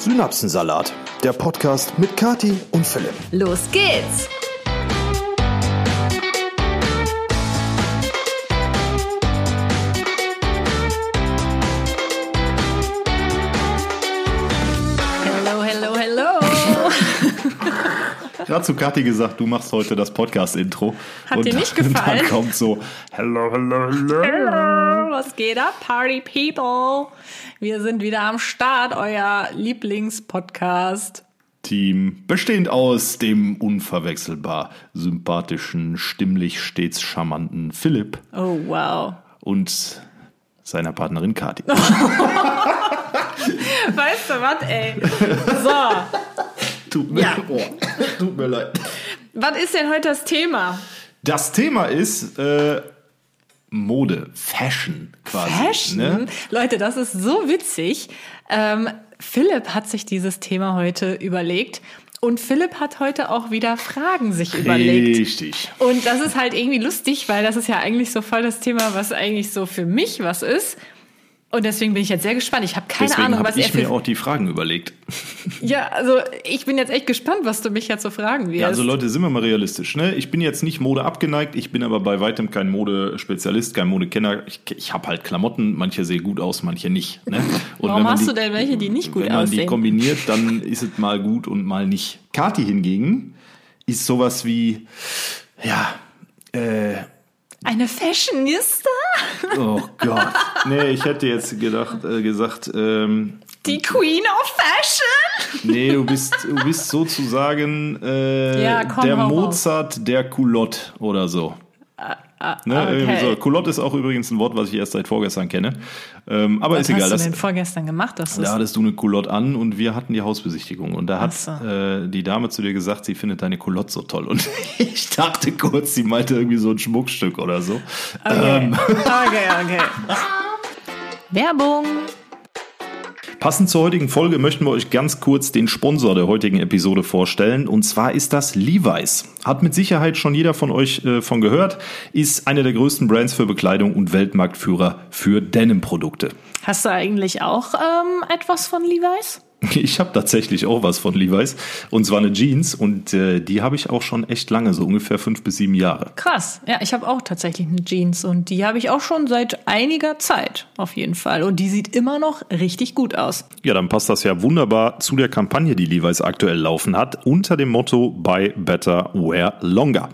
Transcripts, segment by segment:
Synapsensalat, der Podcast mit Kati und Philipp. Los geht's! Hello, hello, hello. Gerade zu Kathi gesagt, du machst heute das Podcast-Intro. Hat und dir nicht dann- gefallen? Dann kommt so, hello, hello, hello. Hello, was geht ab, Party People? Wir sind wieder am Start, euer Lieblingspodcast. Team, bestehend aus dem unverwechselbar sympathischen, stimmlich stets charmanten Philipp Oh, wow. und seiner Partnerin Kathi. Weißt du was, ey? So, Tut mir, Ja. oh, tut mir leid. was ist denn heute das Thema? Das Thema ist äh, Mode, Fashion quasi. Fashion? Ne? Leute, das ist so witzig. Ähm, Philipp hat sich dieses Thema heute überlegt und Philipp hat heute auch wieder Fragen sich überlegt. Richtig. Und das ist halt irgendwie lustig, weil das ist ja eigentlich so voll das Thema, was eigentlich so für mich was ist. Und deswegen bin ich jetzt sehr gespannt. Ich habe keine Deswegen Ahnung, habe was er ich mir für. auch die Fragen überlegt. Ja, also ich bin jetzt echt gespannt, was du mich jetzt so fragen wirst. Ja, also Leute, sind wir mal realistisch. Ne? Ich bin jetzt nicht Mode abgeneigt, ich bin aber bei weitem kein Modespezialist, kein Modekenner. Ich, ich habe halt Klamotten, manche sehen gut aus, manche nicht. Ne? Und Warum hast die, du denn welche, die nicht gut Wenn man die aussehen? kombiniert, dann ist es mal gut und mal nicht. Kati hingegen ist sowas wie, ja, äh, Eine Fashionista? Oh Gott. Nee, ich hätte jetzt gedacht, äh, gesagt, ähm, Die Queen of Fashion? Nee, du bist, du bist sozusagen äh, Ja, komm, der. Mozart der Culotte oder so. Ne, okay. irgendwie so. Culotte ist auch übrigens ein Wort, was ich erst seit vorgestern kenne. Ähm, aber Was ist egal. hast Das, du denn vorgestern gemacht? Das da hattest du eine Culotte an und wir hatten die Hausbesichtigung. Und da hat so. äh, die Dame zu dir gesagt, sie findet deine Culotte so toll. Und ich dachte kurz, sie meinte irgendwie so ein Schmuckstück oder so. Okay, okay, okay. Werbung. Passend zur heutigen Folge möchten wir euch ganz kurz den Sponsor der heutigen Episode vorstellen. Und zwar ist das Levi's. Hat mit Sicherheit schon jeder von euch äh, von gehört. Ist eine der größten Brands für Bekleidung und Weltmarktführer für Denim-Produkte. Hast du eigentlich auch ähm, etwas von Levi's? Ich habe tatsächlich auch was von Levi's. Und zwar eine Jeans. Und äh, die habe ich auch schon echt lange, so ungefähr fünf bis sieben Jahre. Krass. Ja, ich habe auch tatsächlich eine Jeans und die habe ich auch schon seit einiger Zeit auf jeden Fall. Und die sieht immer noch richtig gut aus. Ja, dann passt das ja wunderbar zu der Kampagne, die Levi's aktuell laufen hat, unter dem Motto Buy Better, Wear Longer.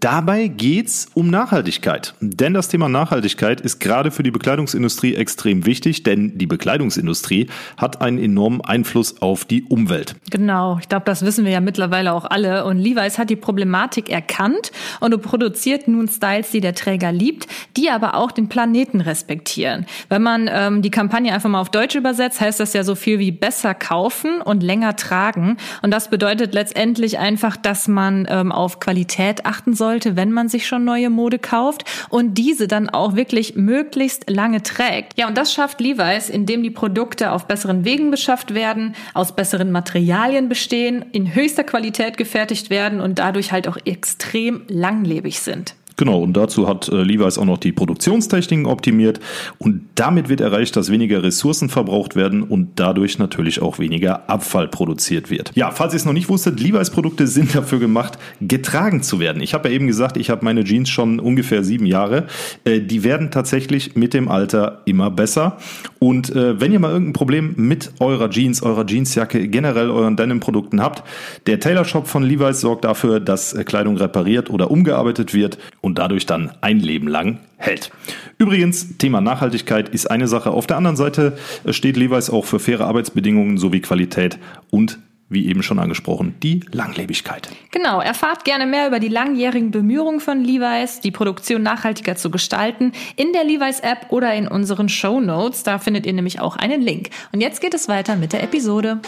Dabei geht's um Nachhaltigkeit. Denn das Thema Nachhaltigkeit ist gerade für die Bekleidungsindustrie extrem wichtig, denn die Bekleidungsindustrie hat einen enormen Einfluss auf die Umwelt. Genau, ich glaube, das wissen wir ja mittlerweile auch alle. Und Levi's hat die Problematik erkannt und produziert nun Styles, die der Träger liebt, die aber auch den Planeten respektieren. Wenn man ähm, die Kampagne einfach mal auf Deutsch übersetzt, heißt das ja so viel wie besser kaufen und länger tragen. Und das bedeutet letztendlich einfach, dass man ähm, auf Qualität achten sollte, wenn man sich schon neue Mode kauft und diese dann auch wirklich möglichst lange trägt. Ja, und das schafft Levi's, indem die Produkte auf besseren Wegen beschafft werden, aus besseren Materialien bestehen, in höchster Qualität gefertigt werden und dadurch halt auch extrem langlebig sind. Genau, und dazu hat äh, Levi's auch noch die Produktionstechniken optimiert und damit wird erreicht, dass weniger Ressourcen verbraucht werden und dadurch natürlich auch weniger Abfall produziert wird. Ja, falls ihr es noch nicht wusstet, Levi's Produkte sind dafür gemacht, getragen zu werden. Ich habe ja eben gesagt, ich habe meine Jeans schon ungefähr sieben Jahre. Äh, die werden tatsächlich mit dem Alter immer besser. Und äh, wenn ihr mal irgendein Problem mit eurer Jeans, eurer Jeansjacke, generell euren Denim-Produkten habt, der Tailor Shop von Levi's sorgt dafür, dass äh, Kleidung repariert oder umgearbeitet wird und dadurch dann ein Leben lang hält. Übrigens, Thema Nachhaltigkeit ist eine Sache. Auf der anderen Seite äh, steht Levi's auch für faire Arbeitsbedingungen sowie Qualität und wie eben schon angesprochen, die Langlebigkeit. Genau, erfahrt gerne mehr über die langjährigen Bemühungen von Levi's, die Produktion nachhaltiger zu gestalten, in der Levi's App oder in unseren Show Notes. Da findet ihr nämlich auch einen Link. Und jetzt geht es weiter mit der Episode.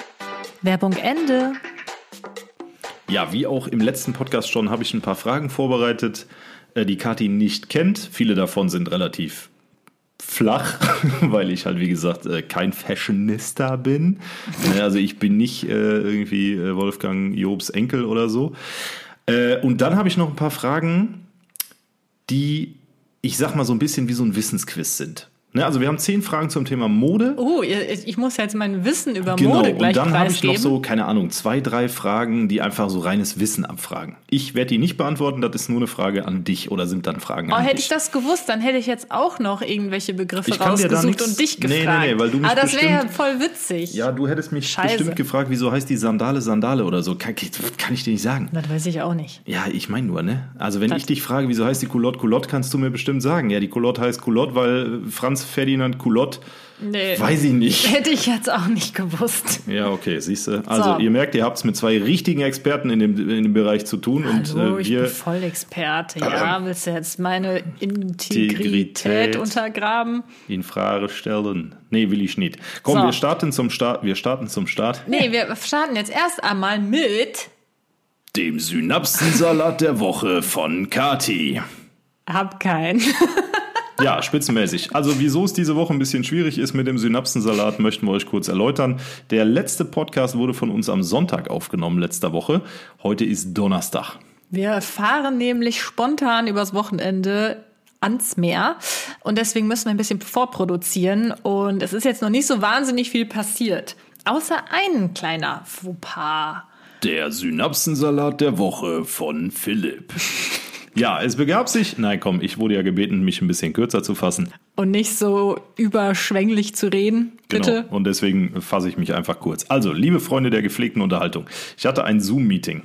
Werbung Ende. Ja, wie auch im letzten Podcast schon, habe ich ein paar Fragen vorbereitet, die Kathi nicht kennt. Viele davon sind relativ flach, weil ich halt, wie gesagt, äh, kein Fashionista bin. Äh, Also ich bin nicht äh, irgendwie äh, Wolfgang Jobs Enkel oder so. Äh, Und dann habe ich noch ein paar Fragen, die, ich sag mal, so ein bisschen wie so ein Wissensquiz sind. Ne, also wir haben zehn Fragen zum Thema Mode. Oh, ich muss jetzt mein Wissen über Genau, Mode gleich und dann habe ich noch so, keine Ahnung, zwei, drei Fragen, die einfach so reines Wissen abfragen. Ich werde die nicht beantworten, das ist nur eine Frage an dich oder sind dann Fragen Oh, an hätte dich. ich das gewusst, dann hätte ich jetzt auch noch irgendwelche Begriffe rausgesucht nix- und dich Nee, nee, gefragt. nee, weil du mich Aber das wäre ja voll witzig. ja, du hättest mich Scheiße. bestimmt gefragt, wieso heißt die Sandale Sandale oder so. Kann, kann ich dir nicht sagen. Das weiß ich auch nicht. Ja, ich meine nur, ne? Also wenn Das- ich dich frage, wieso heißt die Culotte Culotte, kannst du mir bestimmt sagen. Ja, die Culotte heißt Culotte, weil Franz Ferdinand Culotte, Nee. weiß ich nicht. Hätte ich jetzt auch nicht gewusst. Ja, okay, siehst du. Also So. ihr merkt, ihr habt es mit zwei richtigen Experten in dem, in dem Bereich zu tun. Hallo, und äh, ich wir, bin Vollexperte. Ja, willst du jetzt meine Integrität Integrität. untergraben? in Frage stellen. Nee, will ich nicht. Komm, So. wir starten zum Start. Wir starten zum Start. Nee, wir starten jetzt erst einmal mit Dem Synapsensalat der Woche von Kati. Hab keinen. Ja, spitzenmäßig. Also wieso es diese Woche ein bisschen schwierig ist mit dem Synapsensalat, möchten wir euch kurz erläutern. Der letzte Podcast wurde von uns am Sonntag aufgenommen, letzter Woche. Heute ist Donnerstag. Wir fahren nämlich spontan übers Wochenende ans Meer und deswegen müssen wir ein bisschen vorproduzieren und es ist jetzt noch nicht so wahnsinnig viel passiert. Außer ein kleiner Fauxpas. Der Synapsensalat der Woche von Philipp. Ja, es begab sich. Nein, komm, ich wurde ja gebeten, mich ein bisschen kürzer zu fassen. Und nicht so überschwänglich zu reden, bitte. Genau. Und deswegen fasse ich mich einfach kurz. Also, liebe Freunde der gepflegten Unterhaltung, ich hatte ein Zoom-Meeting.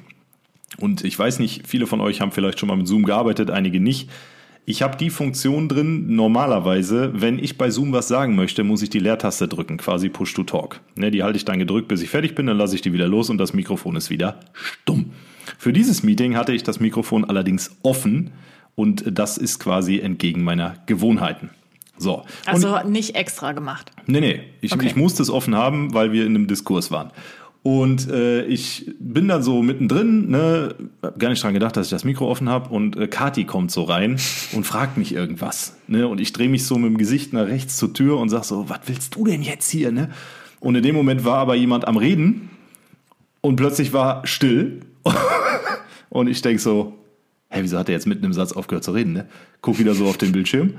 Und ich weiß nicht, viele von euch haben vielleicht schon mal mit Zoom gearbeitet, einige nicht. Ich habe die Funktion drin, normalerweise, wenn ich bei Zoom was sagen möchte, muss ich die Leertaste drücken, quasi Push to Talk. Ne, die halte ich dann gedrückt, bis ich fertig bin, dann lasse ich die wieder los und das Mikrofon ist wieder stumm. Für dieses Meeting hatte ich das Mikrofon allerdings offen und das ist quasi entgegen meiner Gewohnheiten. So. Und Also nicht extra gemacht. Nee, nee, ich, Okay. ich musste es offen haben, weil wir in einem Diskurs waren. Und äh, ich bin dann so mittendrin, ne, hab gar nicht dran gedacht, dass ich das Mikro offen habe und äh, Kati kommt so rein und fragt mich irgendwas. Ne, und ich drehe mich so mit dem Gesicht nach rechts zur Tür und sag so, was willst du denn jetzt hier? Ne? Und in dem Moment war aber jemand am Reden und plötzlich war still. und ich denk so, hä, wieso hat er jetzt mitten im Satz aufgehört zu reden? Ne? Guck wieder so auf den Bildschirm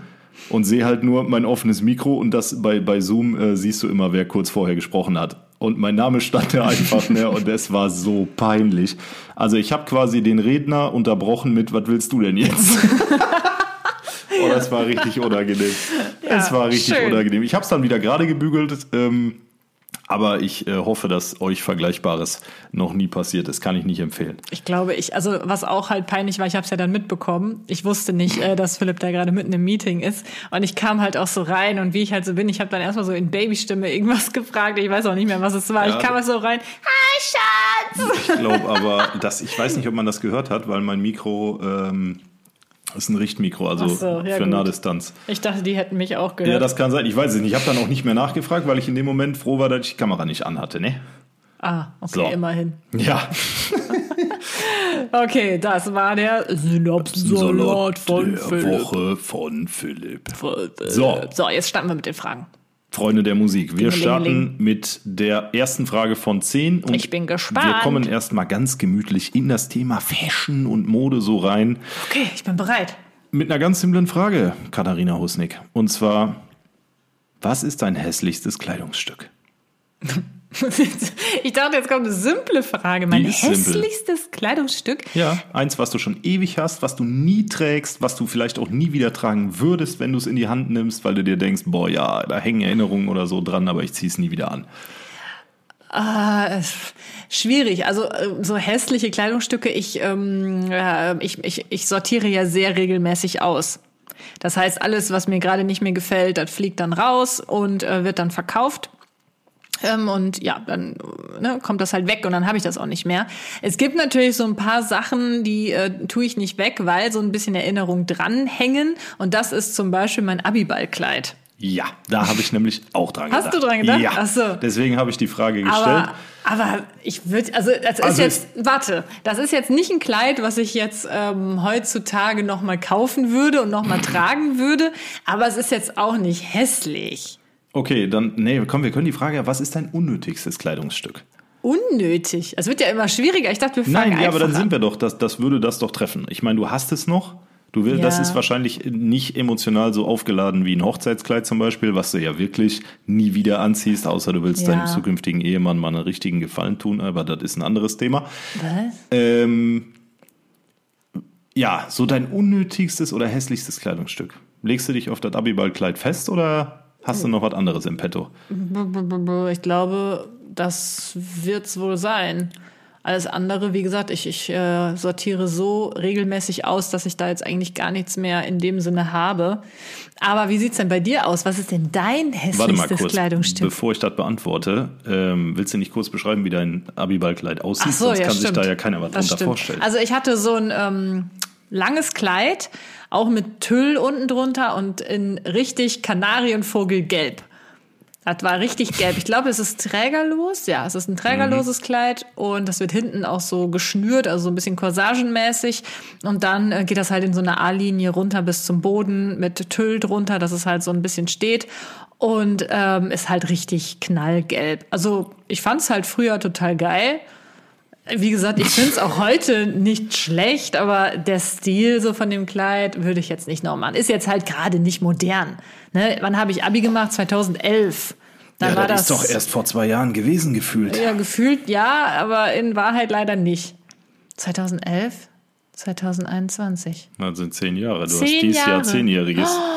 und sehe halt nur mein offenes Mikro und das bei, bei Zoom äh, siehst du immer, wer kurz vorher gesprochen hat. Und mein Name stand da einfach, ne? Und es war so peinlich. Also ich habe quasi den Redner unterbrochen mit, was willst du denn jetzt? oh, das war richtig unangenehm. es war richtig schön. unangenehm. Ich habe es dann wieder gerade gebügelt. Ähm, aber ich äh, hoffe, dass euch Vergleichbares noch nie passiert ist. Kann ich nicht empfehlen. Ich glaube, ich, also was auch halt peinlich war, ich habe es ja dann mitbekommen. Ich wusste nicht, äh, dass Philipp da gerade mitten im Meeting ist. Und ich kam halt auch so rein und wie ich halt so bin, ich habe dann erstmal so in Babystimme irgendwas gefragt. Ich weiß auch nicht mehr, was es war. Ja. ich kam halt so rein. Hi, Schatz! Ich glaube aber, dass ich weiß nicht, ob man das gehört hat, weil mein Mikro ähm, ist ein Richtmikro, also so, ja für gut. Nahdistanz. Ich dachte, die hätten mich auch gehört. Ja, das kann sein. Ich weiß es nicht. Ich habe dann auch nicht mehr nachgefragt, weil ich in dem Moment froh war, dass ich die Kamera nicht anhatte. Ne? ah, okay, So. immerhin. Ja. Okay, das war der Synopsensalat von der Philipp. Woche von Philipp. So. so, jetzt starten wir mit den Fragen. Freunde der Musik, wir starten mit der ersten Frage von 10. Und Ich bin gespannt. Wir kommen erstmal ganz gemütlich in das Thema Fashion und Mode so rein. Okay, ich bin bereit. Mit einer ganz simplen Frage, Katharina Husnick. Und zwar, was ist dein hässlichstes Kleidungsstück? Ich dachte, jetzt kommt eine simple Frage. Mein hässlichstes Kleidungsstück. Ja, eins, was du schon ewig hast, was du nie trägst, was du vielleicht auch nie wieder tragen würdest, wenn du es in die Hand nimmst, weil du dir denkst, boah, ja, da hängen Erinnerungen oder so dran, aber ich ziehe es nie wieder an. Äh, schwierig. Also äh, so hässliche Kleidungsstücke, ich, ähm, äh, ich, ich, ich sortiere ja sehr regelmäßig aus. Das heißt, alles, was mir gerade nicht mehr gefällt, das fliegt dann raus und äh, wird dann verkauft. Ähm, und ja, dann ne, kommt das halt weg und dann habe ich das auch nicht mehr. Es gibt natürlich so ein paar Sachen, die äh, tue ich nicht weg, weil so ein bisschen Erinnerung dranhängen. Und das ist zum Beispiel mein Abiballkleid. Ja, da habe ich nämlich auch dran Hast gedacht. du dran gedacht? Ja, Ach so. deswegen habe ich die Frage gestellt. Aber, aber ich würde, also das ist Also jetzt, warte, das ist jetzt nicht ein Kleid, was ich jetzt ähm, heutzutage noch mal kaufen würde und noch mal tragen würde, aber es ist jetzt auch nicht hässlich. Okay, dann, nee, komm, wir können die Frage, was ist dein unnötigstes Kleidungsstück? Unnötig. Es wird ja immer schwieriger. Ich dachte, wir fangen Nein, ja, aber dann einfach sind an. wir doch, das, das würde das doch treffen. Ich meine, du hast es noch, Du willst, das Ja. ist wahrscheinlich nicht emotional so aufgeladen wie ein Hochzeitskleid zum Beispiel, was du ja wirklich nie wieder anziehst, außer du willst Ja. deinem zukünftigen Ehemann mal einen richtigen Gefallen tun, aber das ist ein anderes Thema. Was? Ähm, ja, so dein unnötigstes oder hässlichstes Kleidungsstück. Legst du dich auf das Abiballkleid fest oder hast du noch was anderes im Petto? Ich glaube, das wird's wohl sein. Alles andere, wie gesagt, ich, ich äh, sortiere so regelmäßig aus, dass ich da jetzt eigentlich gar nichts mehr in dem Sinne habe. Aber wie sieht's denn bei dir aus? Was ist denn dein Warte mal hässlichstes kurz, Kleidungsstück? bevor ich das beantworte, ähm, willst du nicht kurz beschreiben, wie dein Abiballkleid aussieht? Ach so, Sonst ja, kann stimmt. sich da ja keiner was Das drunter stimmt. vorstellen. Also ich hatte so ein ähm, langes Kleid, auch mit Tüll unten drunter und in richtig Kanarienvogelgelb. Das war richtig gelb. Ich glaube, es ist trägerlos. Ja, es ist ein trägerloses Kleid und das wird hinten auch so geschnürt, also so ein bisschen corsagenmäßig. Und dann äh, geht das halt in so eine A-Linie runter bis zum Boden mit Tüll drunter, dass es halt so ein bisschen steht. Und ähm, ist halt richtig knallgelb. Also ich fand es halt früher total geil. Wie gesagt, ich finde es auch heute nicht schlecht, aber der Stil so von dem Kleid würde ich jetzt nicht noch machen. Ist jetzt halt gerade nicht modern. Ne? Wann habe ich Abi gemacht? 2011. Dann ja, war das, das ist doch erst vor zwei Jahren gewesen gefühlt. ja gefühlt ja, aber in Wahrheit leider nicht. 2011, 2021. Das sind zehn Jahre. Du Zehn hast dieses Jahr Jahre. zehnjähriges.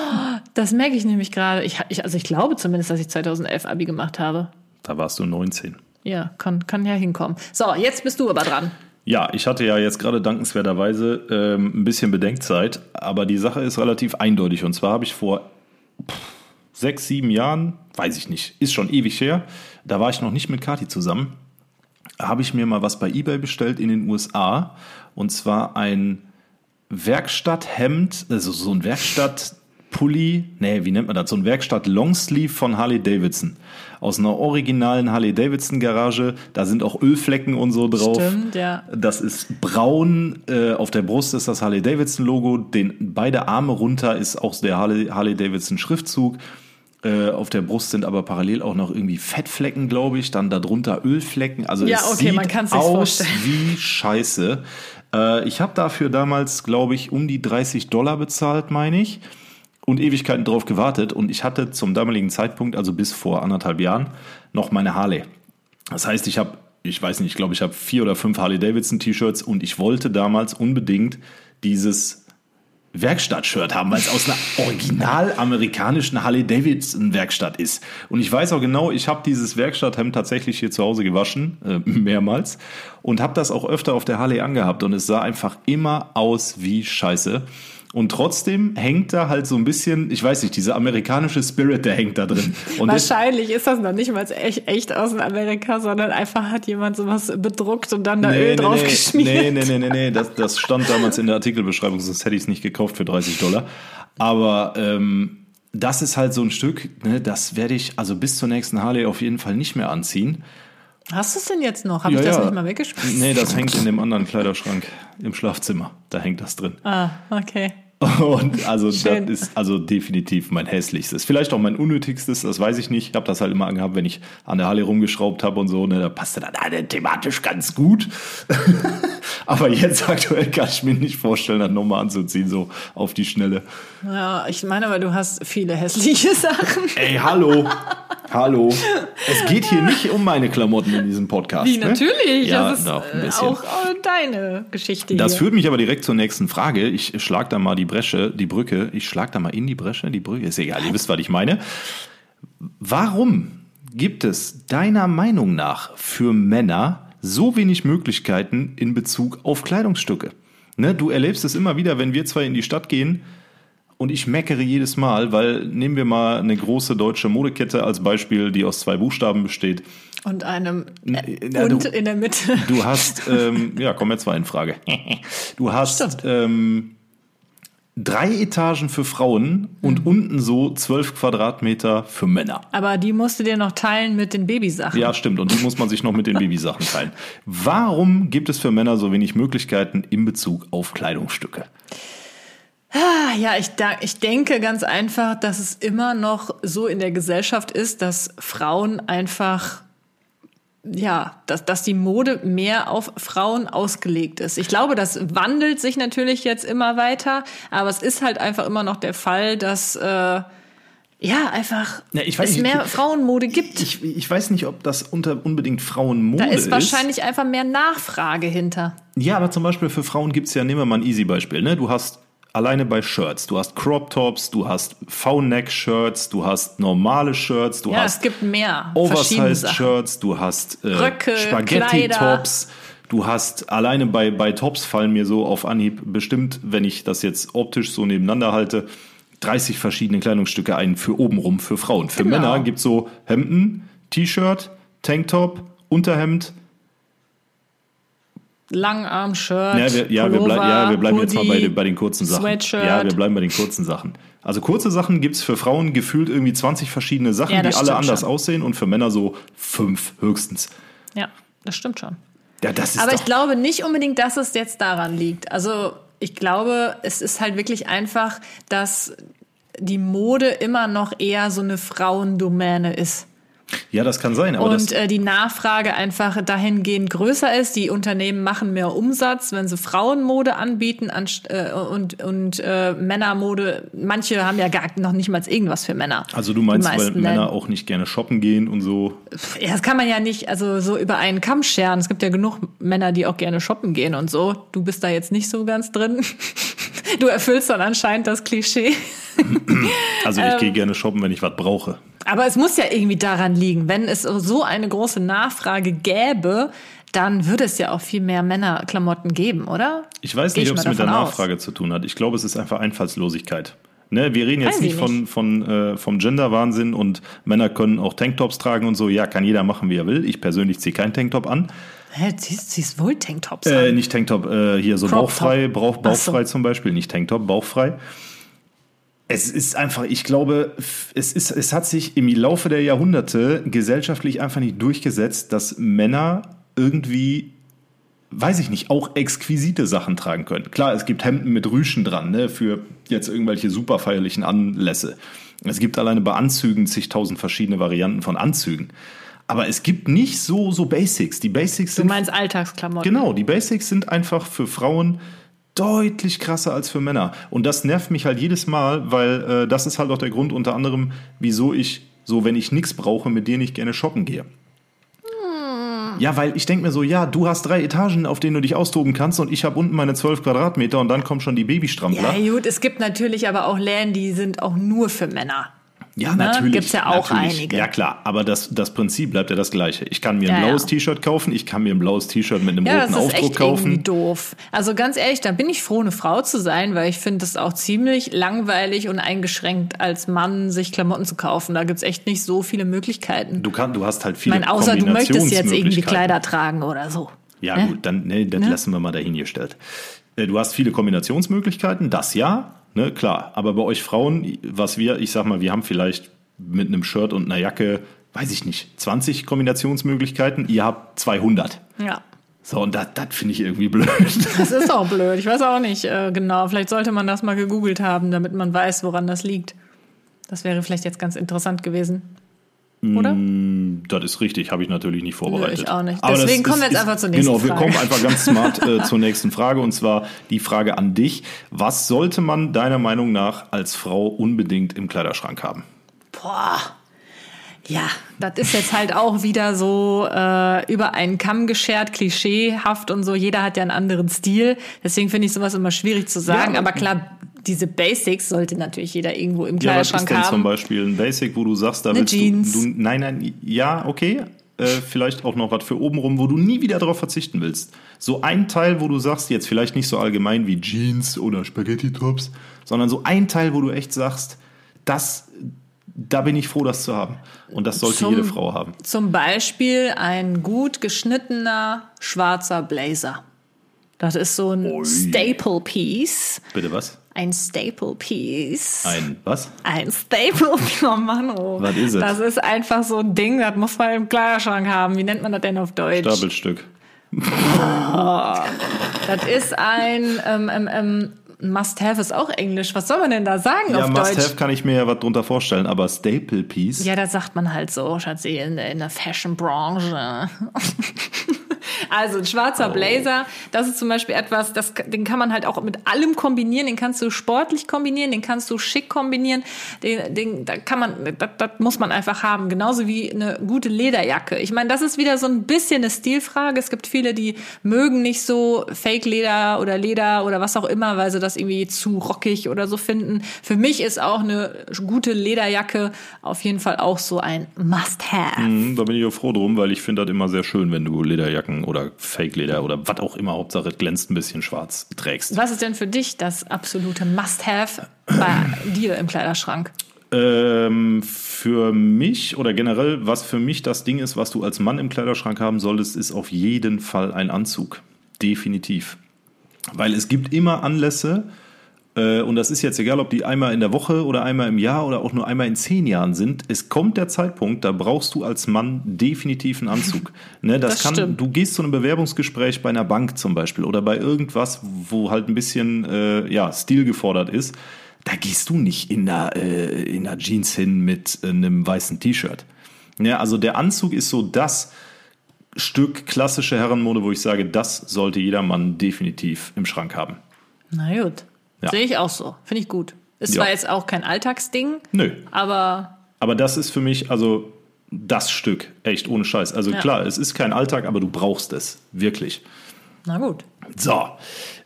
Das merke ich nämlich gerade. Ich, ich, also ich glaube zumindest, dass ich 2011 Abi gemacht habe. Da warst du 19. Ja, kann, kann ja hinkommen. So, jetzt bist du aber dran. Ja, ich hatte ja jetzt gerade dankenswerterweise ähm, ein bisschen Bedenkzeit, aber die Sache ist relativ eindeutig. Und zwar habe ich vor pff, sechs, sieben Jahren, weiß ich nicht, ist schon ewig her, da war ich noch nicht mit Kati zusammen, habe ich mir mal was bei eBay bestellt in den USA. Und zwar ein Werkstatthemd, also so ein Werkstattpulli, nee, wie nennt man das? So ein Werkstatt-Longsleeve von Harley Davidson. Aus einer originalen Harley Davidson Garage. Da sind auch Ölflecken und so drauf. Stimmt, ja. Das ist braun. Äh, auf der Brust ist das Harley Davidson Logo. Den, beide Arme runter ist auch der Harley, Harley Davidson Schriftzug. Äh, auf der Brust sind aber parallel auch noch irgendwie Fettflecken, glaube ich. Dann darunter Ölflecken. Also Ja, es okay, sieht man kann's sich aus vorstellen. wie scheiße. Äh, ich habe dafür damals, glaube ich, um die 30 Dollar bezahlt, meine ich. Und Ewigkeiten drauf gewartet. Und ich hatte zum damaligen Zeitpunkt, also bis vor anderthalb Jahren, noch meine Harley. Das heißt, ich habe, ich weiß nicht, ich glaube, ich habe vier oder fünf Harley Davidson T-Shirts und ich wollte damals unbedingt dieses Werkstatt-Shirt haben, weil es aus einer original amerikanischen Harley Davidson Werkstatt ist. Und ich weiß auch genau, ich habe dieses Werkstatthemd tatsächlich hier zu Hause gewaschen, äh, mehrmals, und habe das auch öfter auf der Harley angehabt und es sah einfach immer aus wie Scheiße. Und trotzdem hängt da halt so ein bisschen, ich weiß nicht, dieser amerikanische Spirit, der hängt da drin. Und Wahrscheinlich ist das noch nicht mal echt, echt aus Amerika, sondern einfach hat jemand sowas bedruckt und dann da Öl drauf nee, geschmiert. Nee, nee, nee, nee, nee. Das, das stand damals in der Artikelbeschreibung, sonst hätte ich es nicht gekauft für 30 Dollar. Aber ähm, das ist halt so ein Stück, ne, das werde ich also bis zur nächsten Harley auf jeden Fall nicht mehr anziehen. Hast du es denn jetzt noch? Habe ich das nicht mal weggeschmissen? Nee, das hängt in dem anderen Kleiderschrank im Schlafzimmer. Da hängt das drin. Ah, okay. Und also Schön. das ist also definitiv mein hässlichstes. Vielleicht auch mein unnötigstes, das weiß ich nicht. Ich habe das halt immer angehabt, wenn ich an der Harley rumgeschraubt habe und so. Ne, da passte dann alle thematisch ganz gut. Aber jetzt aktuell kann ich mir nicht vorstellen, das nochmal anzuziehen, so auf die Schnelle. Ja, ich meine aber, du hast viele hässliche Sachen. Ey, hallo. Hallo. Es geht hier nicht um meine Klamotten in diesem Podcast. Wie, ne? natürlich. Ja, das ist äh, bisschen. auch äh, deine Geschichte Das hier. führt mich aber direkt zur nächsten Frage. Ich schlag da mal die Bresche, die Brücke. Ich schlag da mal in die Bresche, die Brücke. Ist egal, ihr wisst, was ich meine. Warum gibt es deiner Meinung nach für Männer so wenig Möglichkeiten in Bezug auf Kleidungsstücke? Ne, du erlebst es immer wieder, wenn wir zwei in die Stadt gehen und ich meckere jedes Mal, weil nehmen wir mal eine große deutsche Modekette als Beispiel, die aus zwei Buchstaben besteht. Und einem äh, na, und du- in der Mitte. Du hast, ähm, ja, kommen jetzt zwei in Frage. Du hast ähm, drei Etagen für Frauen und unten so zwölf Quadratmeter für Männer. Aber die musst du dir noch teilen mit den Babysachen. Ja, stimmt. Und die muss man sich noch mit den Babysachen teilen. Warum gibt es für Männer so wenig Möglichkeiten in Bezug auf Kleidungsstücke? Ah, Ja, ich, ich denke ganz einfach, dass es immer noch so in der Gesellschaft ist, dass Frauen einfach ja, dass, dass die Mode mehr auf Frauen ausgelegt ist. Ich glaube, das wandelt sich natürlich jetzt immer weiter, aber es ist halt einfach immer noch der Fall, dass äh, ja einfach Ja, ich weiß es mehr ich- Frauenmode gibt. Ich, ich weiß nicht, ob das unter unbedingt Frauenmode da ist wahrscheinlich einfach mehr Nachfrage hinter. Ja, aber zum Beispiel für Frauen gibt's ja, nehmen wir mal ein Easy-Beispiel. Ne? Du hast alleine bei Shirts, du hast Crop Tops, du hast V-Neck-Shirts, du hast normale Shirts, du Ja, hast es gibt mehr. Oversized-Shirts, du hast äh, Spaghetti-Tops. Du hast alleine bei, bei Tops fallen mir so auf Anhieb bestimmt, wenn ich das jetzt optisch so nebeneinander halte, 30 verschiedene Kleidungsstücke ein für obenrum für Frauen. Für Genau. Männer gibt's so Hemden, T-Shirt, Tanktop, Unterhemd, Langarm-Shirt, ja, wir, ja, wir, Pullover, bleib, ja, wir bleiben jetzt mal bei, Hoodie, den- bei den kurzen Sachen. Sweatshirt. Ja, wir bleiben bei den kurzen Sachen. Also kurze Sachen gibt's für Frauen gefühlt irgendwie 20 verschiedene Sachen, Ja, die alle anders schon. aussehen und für Männer so fünf höchstens. Ja, das stimmt schon. Ja, das ist Aber ich glaube nicht unbedingt, dass es jetzt daran liegt. Also ich glaube, es ist halt wirklich einfach, dass die Mode immer noch eher so eine Frauendomäne ist. Ja, das kann sein, aber und das, äh, die Nachfrage einfach dahingehend größer ist. Die Unternehmen machen mehr Umsatz, wenn sie Frauenmode anbieten äh, und, und äh, Männermode. Manche haben ja gar noch nicht mal irgendwas für Männer. also du meinst, weil Männer auch nicht gerne shoppen gehen und so. Ja, das kann man ja nicht also so über einen Kamm scheren. Es gibt ja genug Männer, die auch gerne shoppen gehen und so. Du bist da jetzt nicht so ganz drin. Du erfüllst dann anscheinend das Klischee. Also Ähm. ich gehe gerne shoppen, wenn ich was brauche. Aber es muss ja irgendwie daran liegen. Wenn es so eine große Nachfrage gäbe, dann würde es ja auch viel mehr Männerklamotten geben, oder? Ich weiß Geh nicht, ich ob es mit der davon aus. Nachfrage zu tun hat. Ich glaube, es ist einfach Einfallslosigkeit. Ne, wir reden jetzt nicht ich von, von äh, vom Gender-Wahnsinn und Männer können auch Tanktops tragen und so. Ja, kann jeder machen, wie er will. Ich persönlich ziehe keinen Tanktop an. Hä, ziehst, ziehst wohl Tanktops Äh, an. nicht Tanktop, äh, hier so Crop bauchfrei. Bauch, Ach so. bauchfrei zum Beispiel, nicht Tanktop, bauchfrei. Es ist einfach, ich glaube, es, ist, es hat sich im Laufe der Jahrhunderte gesellschaftlich einfach nicht durchgesetzt, dass Männer irgendwie, weiß ich nicht, auch exquisite Sachen tragen können. Klar, es gibt Hemden mit Rüschen dran, ne, für jetzt irgendwelche super feierlichen Anlässe. Es gibt alleine bei Anzügen zigtausend verschiedene Varianten von Anzügen. Aber es gibt nicht so, so Basics. Die Basics Du sind meinst Alltagsklamotten. Genau, die Basics sind einfach für Frauen deutlich krasser als für Männer. Und das nervt mich halt jedes Mal, weil äh, das ist halt auch der Grund unter anderem, wieso ich so, wenn ich nichts brauche, mit dir nicht gerne shoppen gehe. Ja, weil ich denke mir so, ja, du hast drei Etagen, auf denen du dich austoben kannst und ich habe unten meine 12 Quadratmeter und dann kommen schon die Babystrampler. Ja, gut, es gibt natürlich aber auch Läden, die sind auch nur für Männer. Ja, Ne? natürlich. Gibt's ja auch natürlich. einige. Ja, klar. Aber das, das Prinzip bleibt ja das gleiche. Ich kann mir ein Ja, blaues ja. T-Shirt kaufen, ich kann mir ein blaues T-Shirt mit einem Ja, roten das ist Aufdruck echt irgendwie kaufen. doof. Also ganz ehrlich, da bin ich froh, eine Frau zu sein, weil ich finde es auch ziemlich langweilig und eingeschränkt, als Mann sich Klamotten zu kaufen. Da gibt's echt nicht so viele Möglichkeiten. Du, kann, du hast halt Ich viele meine, außer du möchtest jetzt irgendwie. Kleider tragen oder so. Ja, Ne? gut, dann nee, das lassen wir mal dahingestellt. Äh, Du hast viele Kombinationsmöglichkeiten, das ja, ne, klar. Aber bei euch Frauen, was wir, ich sag mal, wir haben vielleicht mit einem Shirt und einer Jacke, weiß ich nicht, 20 Kombinationsmöglichkeiten, ihr habt 200. Ja. So, und das das finde ich irgendwie blöd. Das ist auch blöd. Ich weiß auch nicht äh, genau. Vielleicht sollte man das mal gegoogelt haben, damit man weiß, woran das liegt. Das wäre vielleicht jetzt ganz interessant gewesen. Oder? Das ist richtig, habe ich natürlich nicht vorbereitet. Nö, ich auch nicht. Deswegen kommen wir jetzt einfach zur nächsten Genau, wir Frage. kommen einfach ganz smart äh, zur nächsten Frage und zwar die Frage an dich. Was sollte man deiner Meinung nach als Frau unbedingt im Kleiderschrank haben? Boah. Ja, das ist jetzt halt auch wieder so äh, über einen Kamm geschert, klischeehaft und so. Jeder hat ja einen anderen Stil. Deswegen finde ich sowas immer schwierig zu sagen. Ja, aber klar, diese Basics sollte natürlich jeder irgendwo im Ja, was ist Kleiderschrank denn zum haben. Beispiel ein Basic, wo du sagst, da Eine willst Jeans. du, du. Nein, nein, ja, okay. Äh, vielleicht auch noch was für obenrum, wo du nie wieder darauf verzichten willst. So ein Teil, wo du sagst, jetzt vielleicht nicht so allgemein wie Jeans oder Spaghetti-Tops, sondern so ein Teil, wo du echt sagst, das, da bin ich froh, das zu haben. Und das sollte Zum- jede Frau haben. Zum Beispiel ein gut geschnittener schwarzer Blazer. Das ist so ein Ui. Staple Piece. Bitte was? Ein Staple Piece. Ein was? Ein Staple, oh Mann, oh. Was ist es? Das ist einfach so ein Ding, das muss man im Kleiderschrank haben. Wie nennt man das denn auf Deutsch? Stapelstück. Das ist ein, ähm, ähm, ähm, Must-Have ist auch Englisch. Was soll man denn da sagen Ja, auf Deutsch? Have kann ich mir ja was drunter vorstellen, aber Staple Piece. Ja, das sagt man halt so, Schatzi, in, der- in der Fashion-Branche. Also ein schwarzer Blazer, das ist zum Beispiel etwas, das, den kann man halt auch mit allem kombinieren. Den kannst du sportlich kombinieren, den kannst du schick kombinieren. Den, den, da kann man, das, das muss man einfach haben. Genauso wie eine gute Lederjacke. Ich meine, das ist wieder so ein bisschen eine Stilfrage. Es gibt viele, die mögen nicht so Fake-Leder oder Leder oder was auch immer, weil sie das irgendwie zu rockig oder so finden. Für mich ist auch eine gute Lederjacke auf jeden Fall auch so ein Must-Have. Mhm, Da bin ich auch froh drum, weil ich finde das immer sehr schön, wenn du Lederjacken oder Fake-Leder oder was auch immer, Hauptsache glänzt ein bisschen schwarz trägst. Was ist denn für dich das absolute Must-Have bei dir im Kleiderschrank? Ähm, für mich oder generell, was für mich das Ding ist, was du als Mann im Kleiderschrank haben solltest, ist auf jeden Fall ein Anzug. Definitiv. Weil es gibt immer Anlässe, und das ist jetzt egal, ob die einmal in der Woche oder einmal im Jahr oder auch nur einmal in zehn Jahren sind. Es kommt der Zeitpunkt, da brauchst du als Mann definitiv einen Anzug. Ne, das, Das kann, stimmt. du gehst zu einem Bewerbungsgespräch bei einer Bank zum Beispiel oder bei irgendwas, wo halt ein bisschen äh, ja, Stil gefordert ist. Da gehst du nicht in einer, äh, in einer Jeans hin mit äh, einem weißen T-Shirt. Ja, also der Anzug ist so das Stück klassische Herrenmode, wo ich sage, das sollte jeder Mann definitiv im Schrank haben. Na gut. Ja. Sehe ich auch so. Finde ich gut. Ist Ja. zwar jetzt auch kein Alltagsding, Nö. aber Aber das ist für mich also das Stück, echt ohne Scheiß. Also Ja. klar, es ist kein Alltag, aber du brauchst es. Wirklich. na gut. So.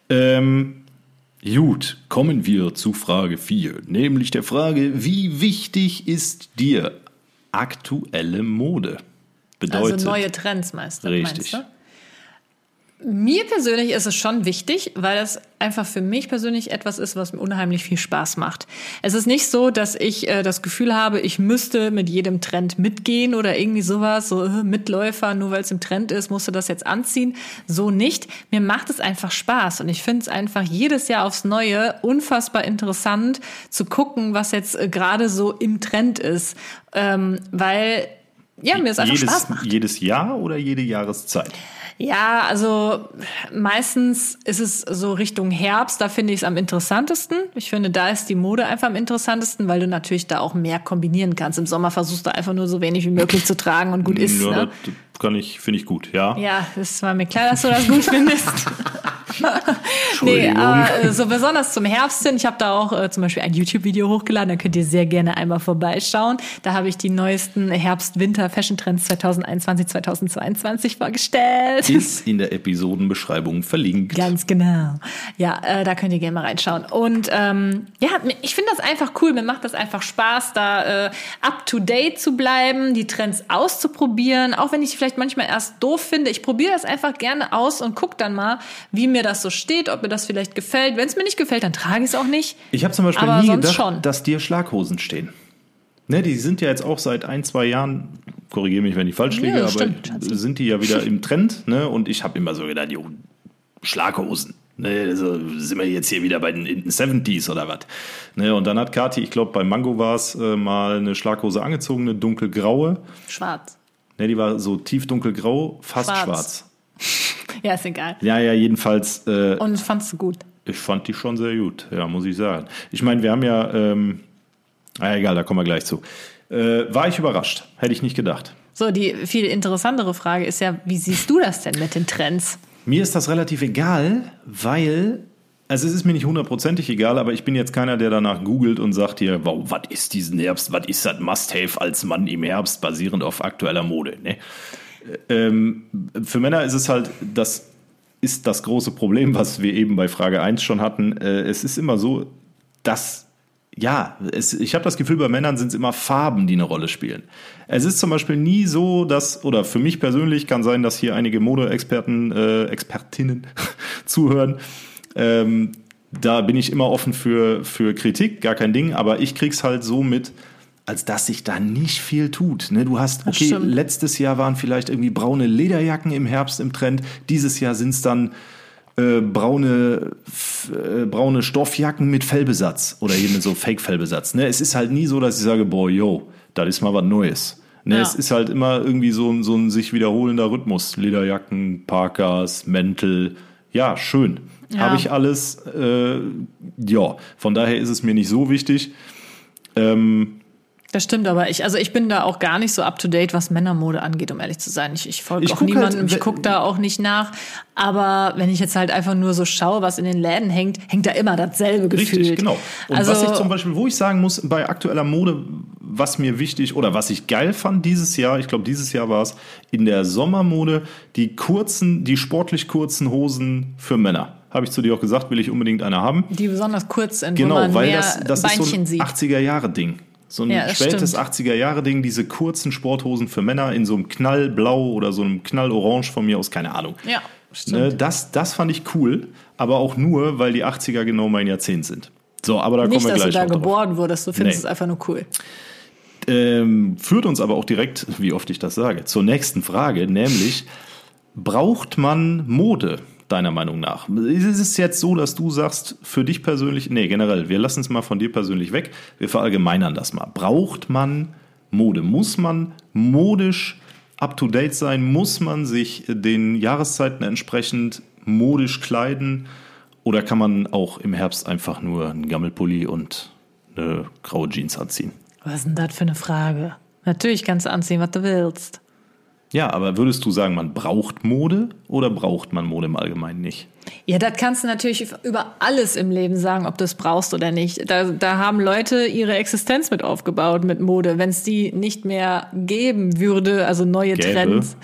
Ähm, gut, kommen wir zu Frage 4. Nämlich der Frage, wie wichtig ist dir aktuelle Mode? Bedeutet. Also neue Trends meinst du? Richtig. Meinst du? Mir persönlich ist es schon wichtig, weil das einfach für mich persönlich etwas ist, was mir unheimlich viel Spaß macht. Es ist nicht so, dass ich äh, das Gefühl habe, ich müsste mit jedem Trend mitgehen oder irgendwie sowas, so äh, Mitläufer, nur weil es im Trend ist, musst du das jetzt anziehen. So nicht. Mir macht es einfach Spaß und ich finde es einfach jedes Jahr aufs Neue unfassbar interessant zu gucken, was jetzt äh, gerade so im Trend ist, ähm, weil ja, mir es einfach jedes, Spaß macht. jedes Jahr oder jede Jahreszeit? Ja, also meistens ist es so Richtung Herbst, da finde ich es am interessantesten. Ich finde, da ist die Mode einfach am interessantesten, weil du natürlich da auch mehr kombinieren kannst. Im Sommer versuchst du einfach nur so wenig wie möglich zu tragen und gut ist. ja, Ne? Kann ich, finde ich gut, ja. Ja, das war mir klar, dass du das gut findest. nee, aber äh, so besonders zum Herbst hin. Ich habe da auch äh, zum Beispiel ein YouTube-Video hochgeladen, da könnt ihr sehr gerne einmal vorbeischauen. Da habe ich die neuesten Herbst-Winter-Fashion-Trends 2021, 2022 vorgestellt. Ist in der Episodenbeschreibung verlinkt. Ganz genau. Ja, äh, da könnt ihr gerne mal reinschauen. Und ähm, ja, ich finde das einfach cool. Mir macht das einfach Spaß, da äh, up to date zu bleiben, die Trends auszuprobieren. Auch wenn ich vielleicht manchmal erst doof finde. Ich probiere das einfach gerne aus und guck dann mal, wie mir das so steht, ob mir das vielleicht gefällt. Wenn es mir nicht gefällt, dann trage ich es auch nicht. Ich habe zum Beispiel Aber nie gedacht, schon. dass dir Schlaghosen stehen. Ne, die sind ja jetzt auch seit ein, zwei Jahren, korrigiere mich, wenn ich falsch liege, Ja, aber stimmt, sind die ja wieder im Trend. Ne? Und ich habe immer so gedacht, jo, Schlaghosen. Ne, also sind wir jetzt hier wieder bei den, den 70s oder was. Ne, und dann hat Kati, ich glaube bei Mango war es, äh, mal eine Schlaghose angezogen, eine dunkelgraue. Schwarz. Ne, die war so tief dunkelgrau, fast Schwarz. schwarz. Ja, ist egal. Ja, ja, jedenfalls äh, Und fandst du gut? ich fand die schon sehr gut, ja, muss ich sagen. Ich meine, wir haben ja, ähm, ah, egal, da kommen wir gleich zu. Äh, war ich überrascht, hätte ich nicht gedacht. So, die viel interessantere Frage ist ja, wie siehst du das denn mit den Trends? Mir ist das relativ egal, weil, also es ist mir nicht hundertprozentig egal, aber ich bin jetzt keiner, der danach googelt und sagt hier, wow, was ist diesen Herbst, was ist das Must-Have als Mann im Herbst, basierend auf aktueller Mode. Ne? Ähm, für Männer ist es halt, das ist das große Problem, was wir eben bei Frage 1 schon hatten. Äh, es ist immer so, dass ja, es, ich habe das Gefühl, bei Männern sind es immer Farben, die eine Rolle spielen. Es ist zum Beispiel nie so, dass, oder für mich persönlich kann sein, dass hier einige Modeexperten, äh, Expertinnen zuhören. Ähm, da bin ich immer offen für, für Kritik, gar kein Ding, aber ich krieg's halt so mit, als dass sich da nicht viel tut. Ne? Du hast, okay, letztes Jahr waren vielleicht irgendwie braune Lederjacken im Herbst im Trend, dieses Jahr sind's dann äh, braune, äh, braune Stoffjacken mit Fellbesatz oder hier mit so Fake-Fellbesatz. Ne? Es ist halt nie so, dass ich sage, boah, yo, das ist mal was Neues. Ne? Ja. Es ist halt immer irgendwie so, ein- so ein sich wiederholender Rhythmus. Lederjacken, Parkas, Mäntel, Ja, schön. Ja. Habe ich alles. Äh, ja, von daher ist es mir nicht so wichtig. Ähm, Das stimmt, aber ich, also ich bin da auch gar nicht so up to date, was Männermode angeht, um ehrlich zu sein. Ich, ich folge auch guck niemandem, halt, ich gucke da auch nicht nach. Aber wenn ich jetzt halt einfach nur so schaue, was in den Läden hängt, hängt da immer dasselbe Gefühl. Richtig, genau. Und also, was ich zum Beispiel, wo ich sagen muss, bei aktueller Mode, was mir wichtig oder was ich geil fand dieses Jahr, ich glaube dieses Jahr war es, in der Sommermode, die kurzen, die sportlich kurzen Hosen für Männer. Habe ich zu dir auch gesagt, will ich unbedingt eine haben. die besonders kurz sind, wo Genau, man weil mehr das, das ist so Beinchen ein sieht. 80er-Jahre-Ding. So ein Ja, spätes stimmt. 80er-Jahre-Ding, diese kurzen Sporthosen für Männer in so einem Knallblau oder so einem Knallorange von mir aus, keine Ahnung. Ja, stimmt. Ne, das, das fand ich cool, aber auch nur, weil die 80er genau mein Jahrzehnt sind. So, aber da Nicht, kommen wir dass du gleich da noch drauf. geboren wurdest, du findest Nee. es einfach nur cool. Ähm, führt uns aber auch direkt, wie oft ich das sage, zur nächsten Frage, nämlich, braucht man Mode, deiner Meinung nach? Ist es jetzt so, dass du sagst, für dich persönlich, nee, generell, wir lassen es mal von dir persönlich weg, wir verallgemeinern das mal. Braucht man Mode? Muss man modisch up-to-date sein? Muss man sich den Jahreszeiten entsprechend modisch kleiden? Oder kann man auch im Herbst einfach nur einen Gammelpulli und eine graue Jeans anziehen? Was ist denn das für eine Frage? Natürlich kannst du anziehen, was du willst. Ja, aber würdest du sagen, man braucht Mode oder braucht man Mode im Allgemeinen nicht? Ja, das kannst du natürlich über alles im Leben sagen, ob du es brauchst oder nicht. Da, da haben Leute ihre Existenz mit aufgebaut mit Mode. Wenn es die nicht mehr geben würde, also neue Gäbe. Trends,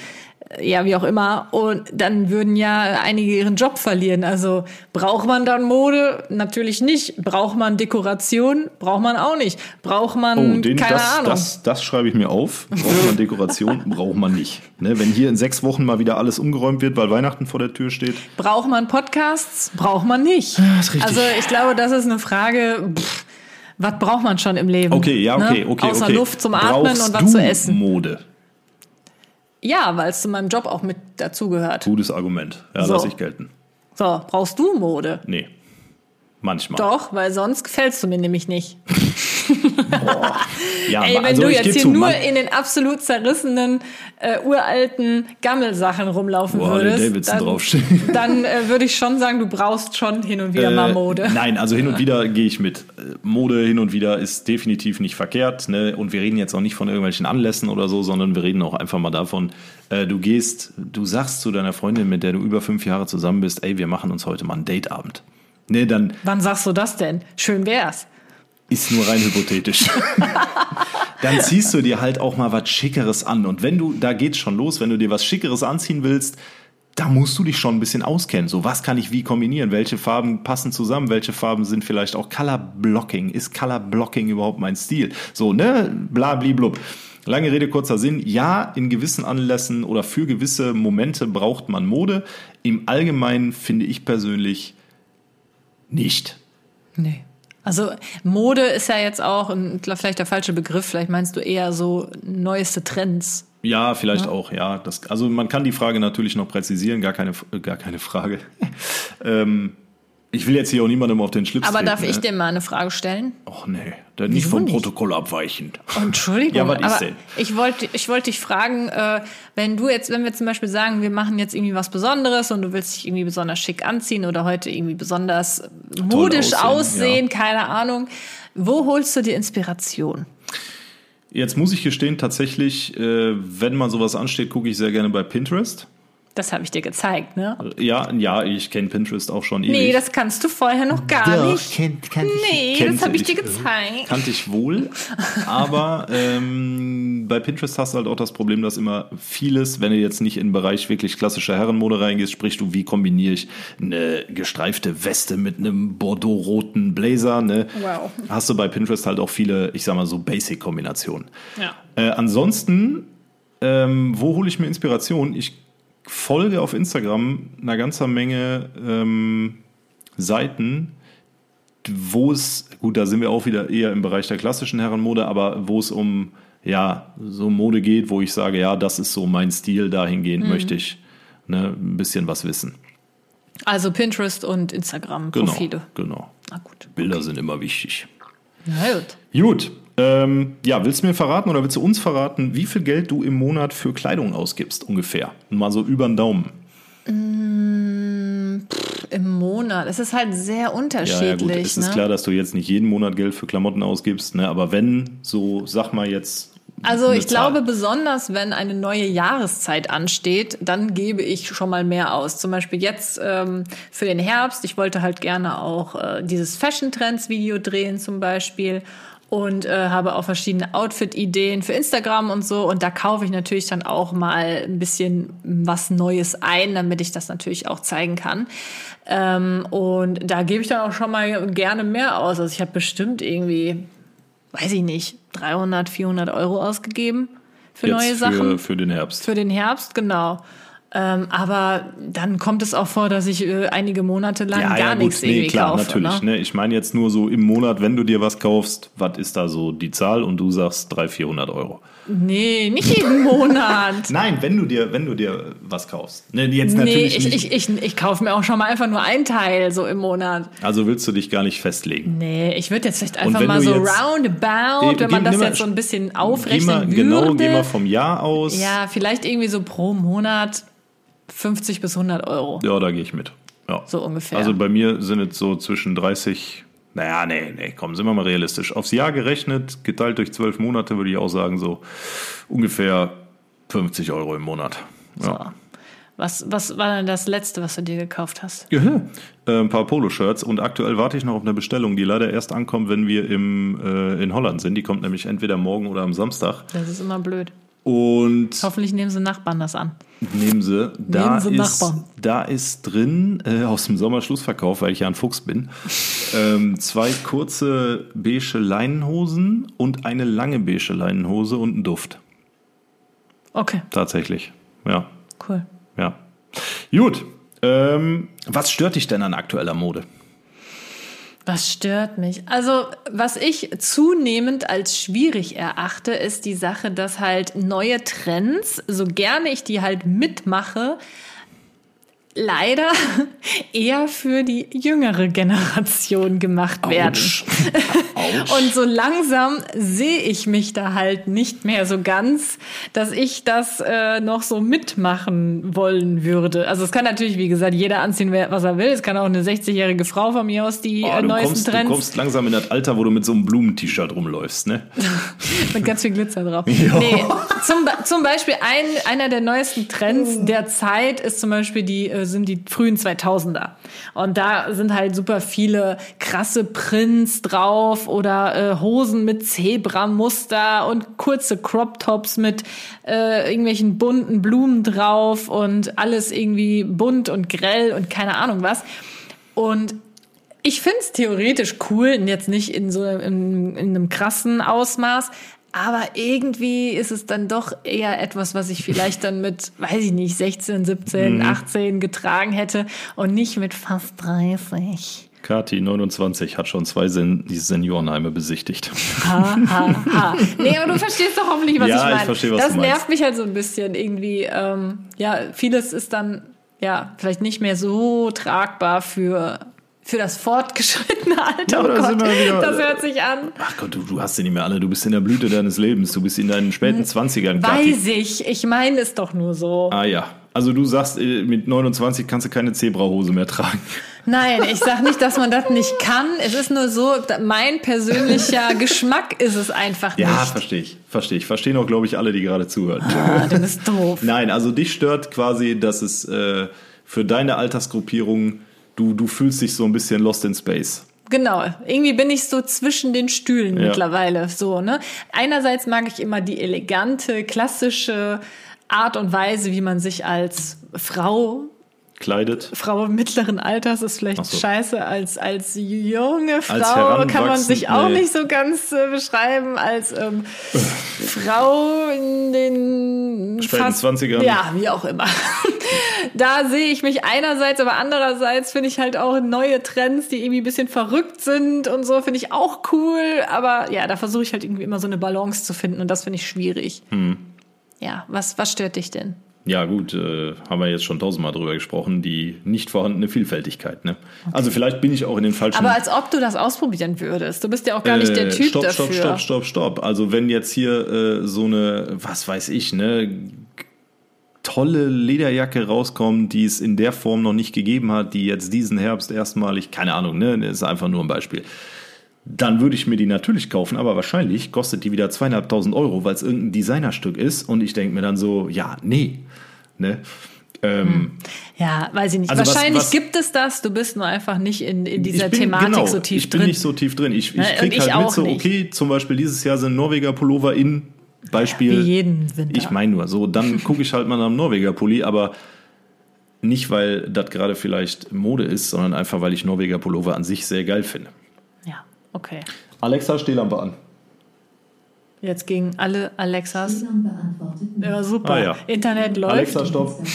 ja, wie auch immer, und dann würden ja einige ihren Job verlieren. Also braucht man dann Mode? Natürlich nicht. Braucht man Dekoration? Braucht man auch nicht. Braucht man, Oh, den, keine das, Ahnung. das, das schreibe ich mir auf. Braucht man Dekoration? braucht man nicht. Ne, wenn hier in sechs Wochen mal wieder alles umgeräumt wird, weil Weihnachten vor der Tür steht. Braucht man Podcasts? Braucht man nicht. richtig. Also ich glaube, das ist eine Frage, pff, was braucht man schon im Leben? Okay, ja, okay, ne? okay. Außer okay. Luft zum Atmen Brauchst und was zu essen. Mode. Ja, weil es zu meinem Job auch mit dazugehört. Gutes Argument. Ja, So. lass ich gelten. So, brauchst du Mode? Nee. Manchmal. Doch, weil sonst gefällst du mir nämlich nicht. Ja, Ey, wenn also du jetzt hier zu, nur in den absolut zerrissenen, äh, uralten Gammelsachen rumlaufen Harley würdest, dann, dann äh, würde ich schon sagen, du brauchst schon hin und wieder mal Äh, Mode. Nein, also hin und wieder gehe ich mit. Äh, Mode hin und wieder ist definitiv nicht verkehrt. Ne? Und wir reden jetzt auch nicht von irgendwelchen Anlässen oder so, sondern wir reden auch einfach mal davon, äh, du gehst, du sagst zu deiner Freundin, mit der du über fünf Jahre zusammen bist, ey, wir machen uns heute mal einen Dateabend. Ne, dann Wann sagst du das denn? Schön wär's. Ist nur rein hypothetisch. dann ziehst du dir halt auch mal was Schickeres an. Und wenn du, da geht's schon los, wenn du dir was Schickeres anziehen willst, da musst du dich schon ein bisschen auskennen. So, was kann ich wie kombinieren? Welche Farben passen zusammen? Welche Farben sind vielleicht auch Color Blocking? Ist Color Blocking überhaupt mein Stil? So, ne? Blabli-blub. Lange Rede, kurzer Sinn. Ja, in gewissen Anlässen oder für gewisse Momente braucht man Mode. Im Allgemeinen finde ich persönlich nicht. Nee. Also Mode ist ja jetzt auch ein, vielleicht der falsche Begriff. Vielleicht meinst du eher so neueste Trends. Ja, vielleicht auch, ja. Das, also man kann die Frage natürlich noch präzisieren, gar keine, gar keine Frage. ähm, ich will jetzt hier auch niemandem auf den Schlips Aber treten, darf ich ne? dir mal eine Frage stellen? Och nee, dann nicht Wieso vom nicht? Protokoll abweichend. Oh, Entschuldigung, Ja, was ist aber denn? ich wollte ich wollte dich fragen, äh, wenn du jetzt, wenn wir zum Beispiel sagen, wir machen jetzt irgendwie was Besonderes und du willst dich irgendwie besonders schick anziehen oder heute irgendwie besonders modisch aussehen, aussehen, keine Ahnung, wo holst du die Inspiration? Jetzt muss ich gestehen, tatsächlich, äh, wenn mal sowas ansteht, gucke ich sehr gerne bei Pinterest. Das habe ich dir gezeigt, ne? Ja, ja, ich kenne Pinterest auch schon ewig. Nee, das kannst du vorher noch gar nicht. kennt, kannte ich. Nee, Kennte das habe ich dir ich, gezeigt. Kannte ich wohl, aber ähm, bei Pinterest hast du halt auch das Problem, dass immer vieles, wenn du jetzt nicht in den Bereich wirklich klassischer Herrenmode reingehst, sprichst du, wie kombiniere ich eine gestreifte Weste mit einem bordeaux-roten Blazer, ne? Wow. Hast du bei Pinterest halt auch viele, ich sag mal so Basic-Kombinationen. Ja. Äh, ansonsten, ähm, wo hole ich mir Inspiration? Ich folge auf Instagram einer ganzen Menge ähm, Seiten, wo es, gut, da sind wir auch wieder eher im Bereich der klassischen Herrenmode, aber wo es um ja, so Mode geht, wo ich sage, ja, das ist so mein Stil, dahingehend Mhm. möchte ich ne, ein bisschen was wissen. Also Pinterest und Instagram Profile. Genau, genau. Na gut. Bilder sind immer wichtig. Na gut. Gut. Ähm, ja, willst du mir verraten oder willst du uns verraten, wie viel Geld du im Monat für Kleidung ausgibst, ungefähr? Mal so über den Daumen. Im Monat. Es ist halt sehr Ja, unterschiedlich. ja gut, es ne? ist klar, dass du jetzt nicht jeden Monat Geld für Klamotten ausgibst, ne? aber wenn, so sag mal jetzt. Also ich Zahl. glaube, besonders wenn eine neue Jahreszeit ansteht, dann gebe ich schon mal mehr aus. Zum Beispiel jetzt ähm, für den Herbst. Ich wollte halt gerne auch äh, dieses Fashion Trends Video drehen zum Beispiel und äh, habe auch verschiedene Outfit-Ideen für Instagram und so. Und da kaufe ich natürlich dann auch mal ein bisschen was Neues ein, damit ich das natürlich auch zeigen kann. Ähm, und da gebe ich dann auch schon mal gerne mehr aus. Also ich habe bestimmt irgendwie weiß ich nicht, 300, 400 Euro ausgegeben für jetzt neue für, Sachen. Für den Herbst. Für den Herbst, genau. Ähm, aber dann kommt es auch vor, dass ich äh, einige Monate lang gar nichts nee, irgendwie klar, kaufe. natürlich. Ne? Ne? Ich meine jetzt nur so im Monat, wenn du dir was kaufst, was ist da so die Zahl und du sagst 300, 400 Euro. Nee, nicht jeden Monat. Nein, wenn du dir, wenn du dir was kaufst. Ne, jetzt nee, natürlich ich, nicht. ich, ich, ich kaufe mir auch schon mal einfach nur ein Teil so im Monat. also willst du dich gar nicht festlegen. Nee, ich würde jetzt vielleicht einfach mal so jetzt- roundabout, Geh- wenn man geh- das mal- jetzt so ein bisschen Geh aufrechnen mal, würde. genau, geh mal vom Jahr aus. ja, vielleicht irgendwie so pro Monat 50 bis 100 Euro. Ja, da gehe ich mit. Ja. So ungefähr. Also bei mir sind es so zwischen 30, naja, nee, nee, komm, sind wir mal realistisch. Aufs Jahr gerechnet, geteilt durch zwölf Monate, würde ich auch sagen, so ungefähr 50 Euro im Monat. Ja. Was, was war denn das letzte, was du dir gekauft hast? Ja, äh, ein paar Poloshirts und aktuell warte ich noch auf eine Bestellung, die leider erst ankommt, wenn wir im, äh, in Holland sind. Die kommt nämlich entweder morgen oder am Samstag. Das ist immer blöd. Und Hoffentlich nehmen sie Nachbarn das an. nehmen sie, da, Nehmen Sie ist, Nachbarn. da ist drin, äh, aus dem Sommerschlussverkauf, weil ich ja ein Fuchs bin, ähm, zwei kurze beige Leinenhosen und eine lange beige Leinenhose und ein Duft. Okay, Tatsächlich. Ja, cool. ja. Gut. Ähm, was stört dich denn an aktueller Mode? Was stört mich? Also, was ich zunehmend als schwierig erachte, ist die Sache, dass halt neue Trends, so gerne ich die halt mitmache, leider eher für die jüngere Generation gemacht werden. Autsch. Und so langsam sehe ich mich da halt nicht mehr so ganz, dass ich das äh, noch so mitmachen wollen würde. Also es kann natürlich, wie gesagt, jeder anziehen, was er will. Es kann auch eine 60-jährige Frau von mir aus die Oh, äh, du, neuesten kommst, du Trends kommst langsam in das Alter, wo du mit so einem Blumen-T-Shirt rumläufst, ne? mit ganz viel Glitzer drauf. Nee, zum, zum Beispiel ein, einer der neuesten Trends der Zeit ist zum Beispiel die, äh, sind die frühen 2000er. Und da sind halt super viele krasse Prints drauf oder äh, Hosen mit Zebramuster und kurze Crop Tops mit äh, irgendwelchen bunten Blumen drauf und alles irgendwie bunt und grell und keine Ahnung was. Und ich finde es theoretisch cool, jetzt nicht in so in, in einem krassen Ausmaß, aber irgendwie ist es dann doch eher etwas, was ich vielleicht dann mit, weiß ich nicht, 16, 17, 18 getragen hätte und nicht mit fast 30. Kati, 29, hat schon zwei Sen die Seniorenheime besichtigt. Ha, ha, ha. Nee, aber du verstehst doch hoffentlich, was Ja, ich meine. ich verstehe, was das du meinst. nervt mich halt so ein bisschen irgendwie. Ähm, ja, vieles ist dann ja vielleicht nicht mehr so tragbar für für das fortgeschrittene Alter. Ja, oh Gott, wieder- das hört sich an. Ach Gott, du, du hast sie nicht mehr alle. Du bist in der Blüte deines Lebens. Du bist in deinen späten 20ern, Kathi. Weiß ich. Ich meine es doch nur so. Ah ja. Also du sagst, äh, mit 29 kannst du keine Zebrahose mehr tragen. Nein, ich sag nicht, dass man das nicht kann. Es ist nur so, mein persönlicher Geschmack ist es einfach Ja, nicht. verstehe ich. Verstehe ich. Verstehen auch, glaube ich, alle, die gerade zuhören. Ah, du bist doof. Nein, also dich stört quasi, dass es äh, für deine Altersgruppierung, du, du fühlst dich so ein bisschen lost in space. Genau, irgendwie bin ich so zwischen den Stühlen Ja. mittlerweile so, ne? Einerseits mag ich immer die elegante, klassische Art und Weise, wie man sich als Frau Kleidet. Frau mittleren Alters ist vielleicht so. scheiße, als, als junge Frau heranwachsend, kann man sich auch nee. nicht so ganz äh, beschreiben, als ähm, Frau in den Späten fast, 20ern. Ja, wie auch immer. da sehe ich mich einerseits, aber andererseits finde ich halt auch neue Trends, die irgendwie ein bisschen verrückt sind und so, finde ich auch cool. Aber ja, da versuche ich halt irgendwie immer so eine Balance zu finden und das finde ich schwierig. Hm. Ja, was, was stört dich denn? Ja, gut, äh, haben wir jetzt schon tausendmal drüber gesprochen, die nicht vorhandene Vielfältigkeit. Ne? Also vielleicht bin ich auch in den falschen. Aber als ob du das ausprobieren würdest. Du bist ja auch gar nicht der Äh, Typ stopp, dafür. Stopp, stopp, stopp, stopp. Also wenn jetzt hier äh, so eine, was weiß ich, ne, tolle Lederjacke rauskommt, die es in der Form noch nicht gegeben hat, die jetzt diesen Herbst erstmalig, keine Ahnung, ne, das ist einfach nur ein Beispiel. Dann würde ich mir die natürlich kaufen, aber wahrscheinlich kostet die wieder zweieinhalbtausend Euro, weil es irgendein Designerstück ist und ich denke mir dann so, ja, nee, ne. Ähm, Ja, weiß ich nicht. Also was- Wahrscheinlich was- gibt es das, du bist nur einfach nicht in, in dieser bin, Thematik genau, so tief ich bin drin. nicht so tief drin. Ich, ich Ne, und krieg ich halt mit so, nicht. okay, zum Beispiel dieses Jahr sind Norweger Pullover in Beispiel. Wie jeden Winter. Ich meine nur, so, dann gucke ich halt mal nach einem Norweger Pulli, aber nicht, weil das gerade vielleicht Mode ist, sondern einfach, weil ich Norweger Pullover an sich sehr geil finde. Ja, okay. Alexa, Stehlampe an. Jetzt gegen alle Alexas. Ja, super. Ah, ja. Internet läuft. Alexa, stopp.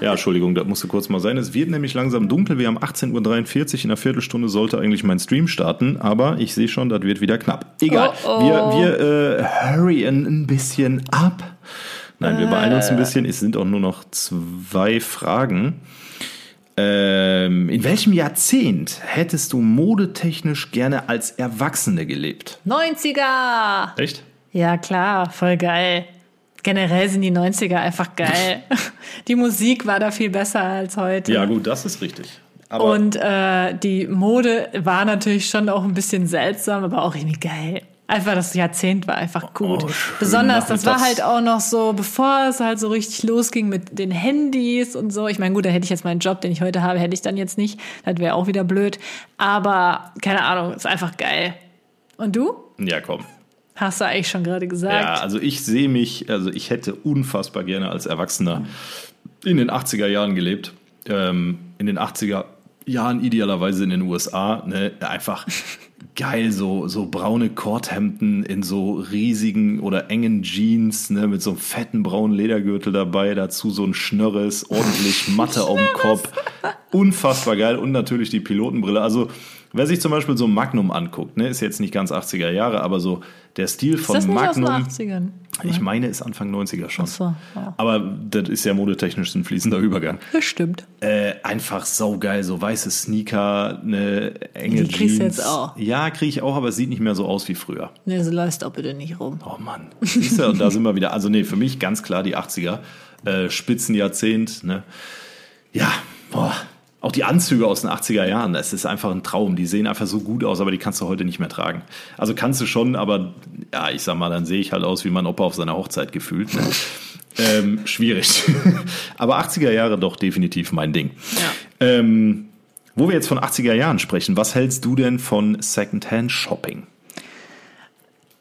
Ja, Entschuldigung, das musste kurz mal sein. Es wird nämlich langsam dunkel. Wir haben 18.43 Uhr. In einer Viertelstunde sollte eigentlich mein Stream starten, aber ich sehe schon, das wird wieder knapp. Egal. Oh, oh. Wir, wir äh, hurryen ein bisschen ab. Nein, wir beeilen uns ein bisschen. Es sind auch nur noch zwei Fragen. Ähm, in welchem Jahrzehnt hättest du modetechnisch gerne als Erwachsene gelebt? 90er! Echt? Ja, klar, voll geil. Generell sind die 90er einfach geil. Die Musik war da viel besser als heute. Ja, gut, das ist richtig. Aber Und äh, die Mode war natürlich schon auch ein bisschen seltsam, aber auch irgendwie geil. Einfach das Jahrzehnt war einfach gut. Oh, Besonders, das war halt auch noch so, bevor es halt so richtig losging mit den Handys und so. Ich meine, gut, da hätte ich jetzt meinen Job, den ich heute habe, hätte ich dann jetzt nicht. Das wäre auch wieder blöd. Aber keine Ahnung, ist einfach geil. Und du? ja, komm. Hast du eigentlich schon gerade gesagt? Ja, also ich sehe mich, also ich hätte unfassbar gerne als Erwachsener in den 80er Jahren gelebt. Ähm, in den 80er Jahren idealerweise in den USA. Ne? Einfach geil, so, so braune Korthemden in so riesigen oder engen Jeans, ne? mit so einem fetten braunen Ledergürtel dabei, dazu so ein Schnörres, ordentlich Matte auf dem Kopf. Unfassbar geil und natürlich die Pilotenbrille. Also wer sich zum Beispiel so Magnum anguckt, ne, ist jetzt nicht ganz 80er Jahre, aber so der Stil ist von das nicht Magnum. aus den 80ern? Ich meine, ist Anfang 90er schon. Ach so, ja. Aber das ist ja modetechnisch ein fließender Übergang. Das stimmt. Äh, einfach saugeil, so weiße Sneaker, eine enge Die kriegst Jeans. du jetzt auch. Ja, kriege ich auch, aber es sieht nicht mehr so aus wie früher. Ne, so läufst doch bitte nicht rum. Oh Mann. Siehst du, und da sind wir wieder. Also nee, für mich ganz klar die 80er. Äh, Spitzenjahrzehnt. Ne? Ja, boah. Auch die Anzüge aus den 80er Jahren, das ist einfach ein Traum. Die sehen einfach so gut aus, aber die kannst du heute nicht mehr tragen. Also kannst du schon, aber ja, ich sag mal, dann sehe ich halt aus wie mein Opa auf seiner Hochzeit gefühlt. Ne? ähm, schwierig. aber 80er Jahre doch definitiv mein Ding. Ja. Ähm, wo wir jetzt von 80er Jahren sprechen, was hältst du denn von Secondhand-Shopping?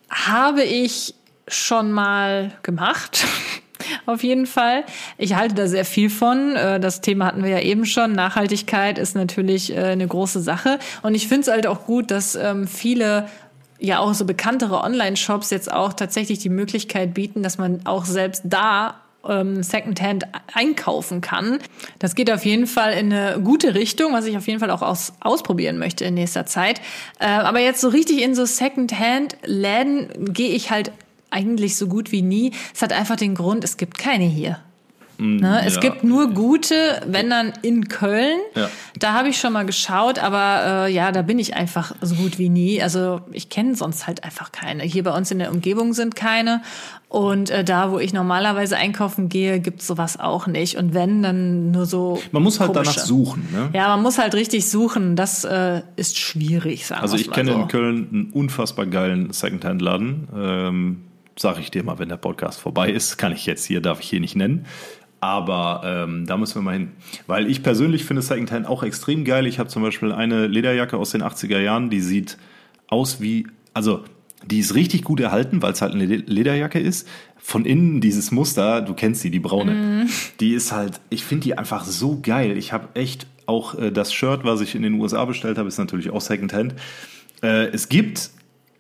Habe ich schon mal gemacht. Auf jeden Fall. Ich halte da sehr viel von. Äh, Das Thema hatten wir ja eben schon. Nachhaltigkeit ist natürlich äh, eine große Sache. Und ich finde es halt auch gut, dass ähm, viele ja auch so bekanntere Online-Shops jetzt auch tatsächlich die Möglichkeit bieten, dass man auch selbst da ähm, Secondhand einkaufen kann. Das geht auf jeden Fall in eine gute Richtung, was ich auf jeden Fall auch aus, ausprobieren möchte in nächster Zeit. Äh, aber jetzt so richtig in so Secondhand-Läden gehe ich halt eigentlich so gut wie nie. Es hat einfach den Grund, es gibt keine hier. Ne? Es ja. gibt nur gute, wenn dann in Köln. Ja. Da habe ich schon mal geschaut, aber äh, ja, da bin ich einfach so gut wie nie. Also ich kenne sonst halt einfach keine. Hier bei uns in der Umgebung sind keine. Und äh, da, wo ich normalerweise einkaufen gehe, gibt's sowas auch nicht. Und wenn, dann nur so. Man muss halt komische. danach suchen. Ne? Ja, man muss halt richtig suchen. Das äh, ist schwierig, sagen Also ich mal kenne so. in Köln einen unfassbar geilen Secondhand-Laden. Ähm, Sag ich dir mal, wenn der Podcast vorbei ist. Kann ich jetzt hier, darf ich hier nicht nennen. Aber ähm, da müssen wir mal hin. Weil ich persönlich finde Secondhand auch extrem geil. Ich habe zum Beispiel eine Lederjacke aus den 80er Jahren, die sieht aus wie, also die ist richtig gut erhalten, weil es halt eine Le- Lederjacke ist. Von innen dieses Muster, du kennst sie, die braune, die ist halt, ich finde die einfach so geil. Ich habe echt auch äh, das Shirt, was ich in den USA bestellt habe, ist natürlich auch Secondhand. Äh, es gibt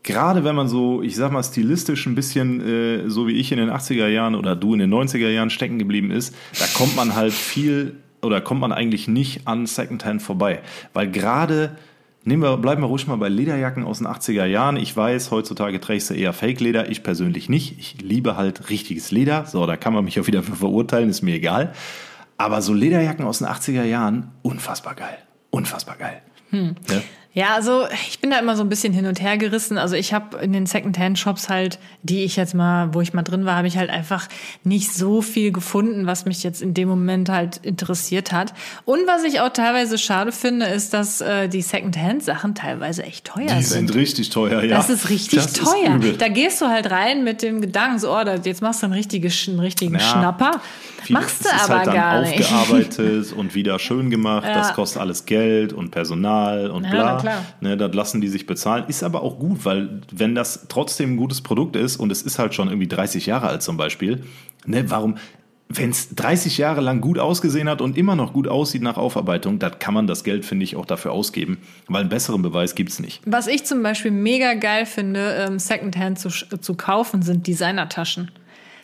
gerade wenn man so, ich sag mal, stilistisch ein bisschen äh, so wie ich in den 80er Jahren oder du in den 90er Jahren stecken geblieben ist, da kommt man halt viel oder kommt man eigentlich nicht an Secondhand vorbei. Weil gerade, nehmen wir, bleiben wir ruhig mal bei Lederjacken aus den 80er Jahren. Ich weiß, heutzutage trägst du eher Fake-Leder, ich persönlich nicht. Ich liebe halt richtiges Leder. So, da kann man mich auch wieder für verurteilen, ist mir egal. Aber so Lederjacken aus den 80er Jahren, unfassbar geil. Unfassbar geil. Ja? Ja, also ich bin da immer so ein bisschen hin und her gerissen. Also ich habe in den Secondhand-Shops halt, die ich jetzt mal, wo ich mal drin war, habe ich halt einfach nicht so viel gefunden, was mich jetzt in dem Moment halt interessiert hat. Und was ich auch teilweise schade finde, ist, dass äh, die Secondhand-Sachen teilweise echt teuer Die sind. sind richtig teuer, ja. Das ist richtig Das ist teuer. übel. da gehst du halt rein mit dem Gedanken, so, oh, jetzt machst du einen, richtige, einen richtigen Ja. Schnapper. Viel- Machst du es ist aber halt dann gar nicht. aufgearbeitet und wieder schön gemacht. Ja. Das kostet alles Geld und Personal und Ja, bla. Ne, das lassen die sich bezahlen. Ist aber auch gut, weil wenn das trotzdem ein gutes Produkt ist und es ist halt schon irgendwie 30 Jahre alt zum Beispiel, ne, warum, wenn es 30 Jahre lang gut ausgesehen hat und immer noch gut aussieht nach Aufarbeitung, dann kann man das Geld, finde ich, auch dafür ausgeben, weil einen besseren Beweis gibt's nicht. Was ich zum Beispiel mega geil finde, ähm, Secondhand zu, zu kaufen, sind Designertaschen.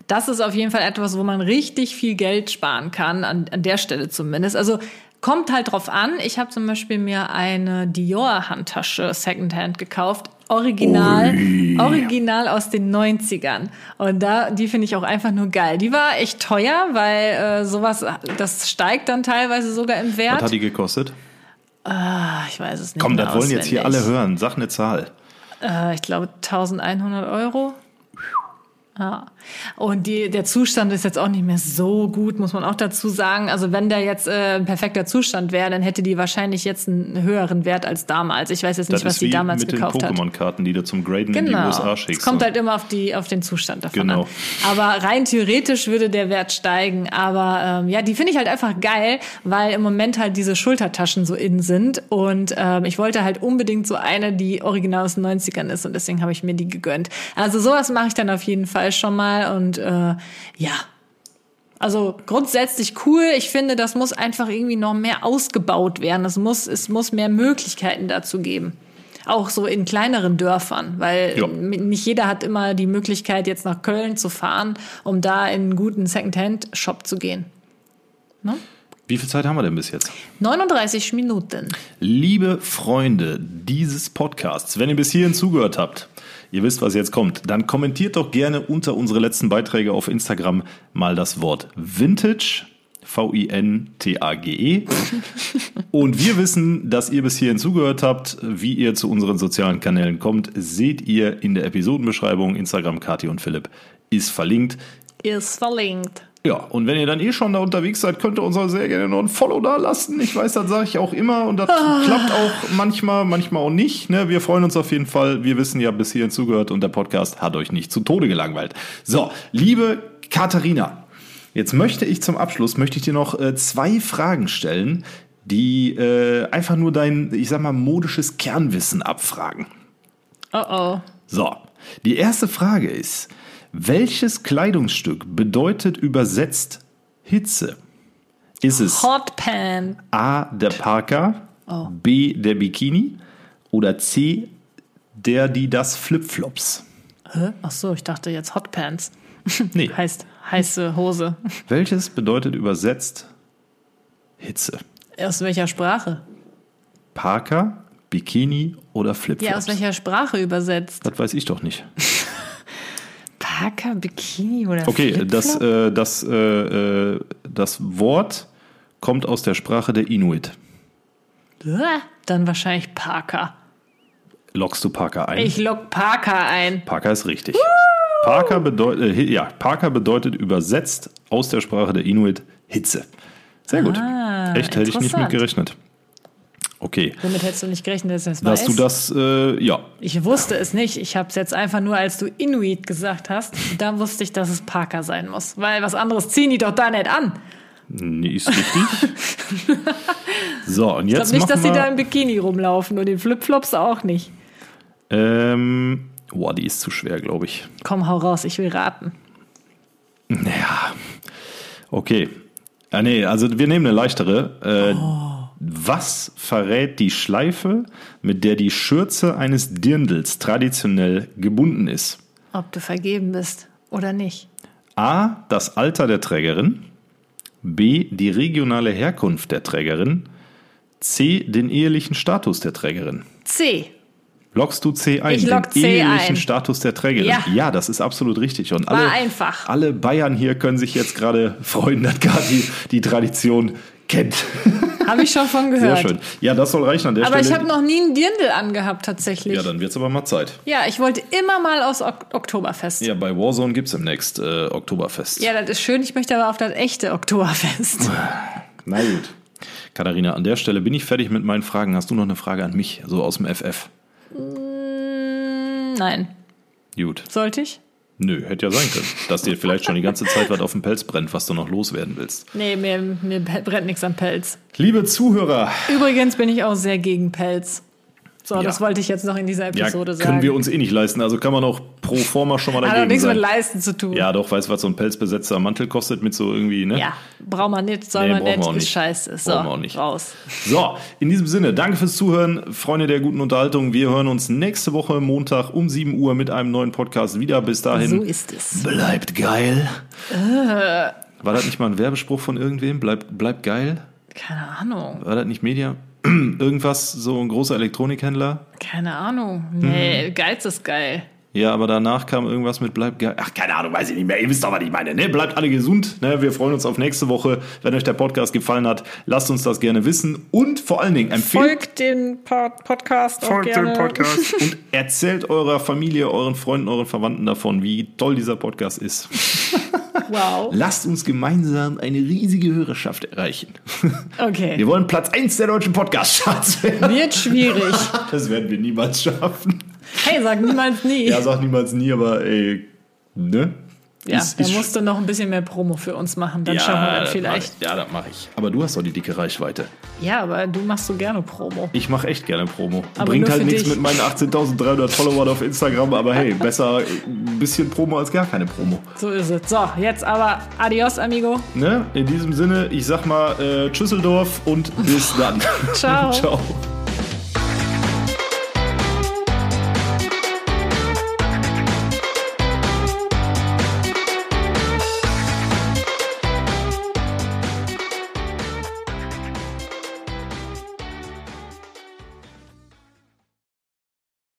Das ist auf jeden Fall etwas, wo man richtig viel Geld sparen kann, an, an der Stelle zumindest. Also kommt halt drauf an. Ich habe zum Beispiel mir eine Dior-Handtasche Secondhand gekauft. Original, Ui. original aus den 90ern. Und da, die finde ich auch einfach nur geil. Die war echt teuer, weil äh, sowas, das steigt dann teilweise sogar im Was Wert. hat die gekostet? Ah, ich weiß es nicht. Komm, das wollen jetzt hier alle hören. Sag eine Zahl. Äh, ich glaube 1100 Euro. Ja. Und die, der Zustand ist jetzt auch nicht mehr so gut, muss man auch dazu sagen. Also wenn der jetzt äh, ein perfekter Zustand wäre, dann hätte die wahrscheinlich jetzt einen höheren Wert als damals. Ich weiß jetzt nicht, Das was die damals mit den gekauft hat. Pokémon-Karten, die du zum Graden in die Genau. USA Es schickst. kommt So. halt immer auf, die, auf den Zustand davon Genau. an. Aber rein theoretisch würde der Wert steigen. Aber ähm, ja, die finde ich halt einfach geil, weil im Moment halt diese Schultertaschen so in sind. Und ähm, ich wollte halt unbedingt so eine, die original aus den 90ern ist. Und deswegen habe ich mir die gegönnt. Also sowas mache ich dann auf jeden Fall schon mal. Und äh, ja, also grundsätzlich cool. Ich finde, das muss einfach irgendwie noch mehr ausgebaut werden. Es muss, es muss mehr Möglichkeiten dazu geben. Auch so in kleineren Dörfern, weil Ja. nicht jeder hat immer die Möglichkeit, jetzt nach Köln zu fahren, um da in einen guten Secondhand-Shop zu gehen. Wie viel Zeit haben wir denn bis jetzt? 39 Minuten. Liebe Freunde dieses Podcasts, wenn ihr bis hierhin zugehört habt, ihr wisst, was jetzt kommt, dann kommentiert doch gerne unter unsere letzten Beiträge auf Instagram mal das Wort Vintage. V-I-N-T-A-G-E. Und wir wissen, dass ihr bis hierhin zugehört habt. Wie ihr zu unseren sozialen Kanälen kommt, seht ihr in der Episodenbeschreibung. Instagram, Kathi und Philipp ist verlinkt. Ist verlinkt. Ja, und wenn ihr dann eh schon da unterwegs seid, könnt ihr uns auch sehr gerne noch ein Follow da lassen. Ich weiß, das sage ich auch immer und das klappt auch manchmal, manchmal auch nicht. Ne? Wir freuen uns auf jeden Fall. Wir wissen, habt bis hierhin zugehört und der Podcast hat euch nicht zu Tode gelangweilt. So, liebe Katharina, jetzt möchte ich zum Abschluss, möchte ich dir noch äh, zwei Fragen stellen, die äh, einfach nur dein, ich sag mal, modisches Kernwissen abfragen. Oh oh. So, die erste Frage ist, welches Kleidungsstück bedeutet übersetzt Hitze? Ist es Hotpan. A, der Parker, Oh. B, der Bikini oder C, der, die, das Flipflops? Hä? Ach so, ich dachte jetzt Hotpants. Nee, Heißt heiße Hose. welches bedeutet übersetzt Hitze? Aus welcher Sprache? Parker, Bikini oder Flipflops? Ja, aus welcher Sprache übersetzt? Das weiß ich doch nicht. Parker, Bikini oder Okay, das, äh, das, äh, äh, das Wort kommt aus der Sprache der Inuit. Dann wahrscheinlich Parker. Lockst du Parker ein? Ich lock Parker ein. Parker ist richtig. Parker, bedeut, äh, ja, Parker bedeutet übersetzt aus der Sprache der Inuit Hitze. Sehr gut. Ah, Echt, hätte ich nicht mit gerechnet. Okay. Womit hättest du nicht gerechnet, dass das Dass du das, äh, ja, Ich wusste es nicht. Ich habe es jetzt einfach nur, als du Inuit gesagt hast, da wusste ich, dass es Parker sein muss. Weil was anderes ziehen die doch da nicht an. nee, ist richtig. so, und Ich jetzt glaube nicht, dass sie da im Bikini rumlaufen und in Flipflops auch nicht. ähm, boah, die ist zu schwer, glaube ich. Komm, hau raus, ich will raten. Ja, okay. Ah, nee, also wir nehmen eine leichtere. Äh, Oh. Was verrät die Schleife, mit der die Schürze eines Dirndls traditionell gebunden ist? Ob du vergeben bist oder nicht. A. Das Alter der Trägerin. B. Die regionale Herkunft der Trägerin. C. Den ehelichen Status der Trägerin. C. Lockst du C ein? Ich lock den C ehelichen ein. Status der Trägerin. Ja. das ist absolut richtig. Und alle, einfach. alle Bayern hier können sich jetzt gerade freuen, dass Gati die Tradition kennt. Habe ich schon von Sehr gehört. schön. Ja, das soll reichen an der Aber ich Stelle. habe noch nie einen Dirndl angehabt, tatsächlich. ja, Ja, dann wird's aber mal Zeit. ich wollte immer mal aufs ok Oktoberfest. Ja, bei Warzone gibt's demnächst äh, Oktoberfest. Ja, das ist schön. Ich möchte aber auf das echte Oktoberfest. Na gut. Katharina, an der Stelle bin ich fertig mit meinen Fragen. Hast du noch eine Frage an mich, so aus dem FF? Mm, Nein. Gut. Sollte ich? Nö, hätte ja sein können, dass dir vielleicht schon die ganze Zeit was auf dem Pelz brennt, was du noch loswerden willst. Nee, mir, mir brennt nichts am Pelz. Liebe Zuhörer, Übrigens bin ich auch sehr gegen Pelz. So, Ja. das wollte ich jetzt noch in dieser ja, Episode sagen. können wir uns eh nicht leisten, also kann man auch pro forma schon mal Hat auch dagegen nichts mit sein. Leisten zu tun. Ja, doch, weißt du, was so ein pelzbesetzter Mantel kostet mit so irgendwie, ne? Ja, braucht man nicht, soll Nee, man nicht, ist scheiße. So, Brauchen wir auch nicht. raus. So, in diesem Sinne, danke fürs Zuhören, Freunde der guten Unterhaltung. Wir hören uns nächste Woche Montag um 7 Uhr mit einem neuen Podcast wieder. Bis dahin. So ist es. Bleibt geil. Äh. War das nicht mal ein Werbespruch von irgendwem? Bleibt, bleibt geil? Keine Ahnung. War das nicht Media? Irgendwas, so ein großer Elektronikhändler? Keine Ahnung. Nee, Mhm. Geiz ist geil. Ja, aber danach kam irgendwas mit bleibt geil. Ach, keine Ahnung, weiß ich nicht mehr. Ihr wisst doch, was ich meine. Ne? Bleibt alle gesund. Ne? Wir freuen uns auf nächste Woche. Wenn euch der Podcast gefallen hat, lasst uns das gerne wissen. Und vor allen Dingen empfehlt Folgt den Pod Podcast auch Folgt gerne. dem Podcast und erzählt eurer Familie, euren Freunden, euren Verwandten davon, wie toll dieser Podcast ist. Wow. Lasst uns gemeinsam eine riesige Hörerschaft erreichen. Okay. Wir wollen Platz 1 der deutschen Podcast-Charts werden. Wird schwierig. Das werden wir niemals schaffen. Hey, sag niemals nie. Ja, sag niemals nie, aber ey, ne? Ja, Ist- da ist- musst du noch ein bisschen mehr Promo für uns machen. Dann schaffen wir das mach vielleicht. ich. Ja, das mache ich. Aber du hast doch die dicke Reichweite. Ja, aber du machst so gerne Promo. Ich mache echt gerne Promo. Aber Bringt halt nichts dich. mit meinen 18.300 Followern auf Instagram, aber hey, besser ein bisschen Promo als gar keine Promo. So ist es. So, jetzt aber adios, amigo. Ne? In diesem Sinne, ich sag mal äh, Tschüsseldorf und bis dann. Ciao. Ciao.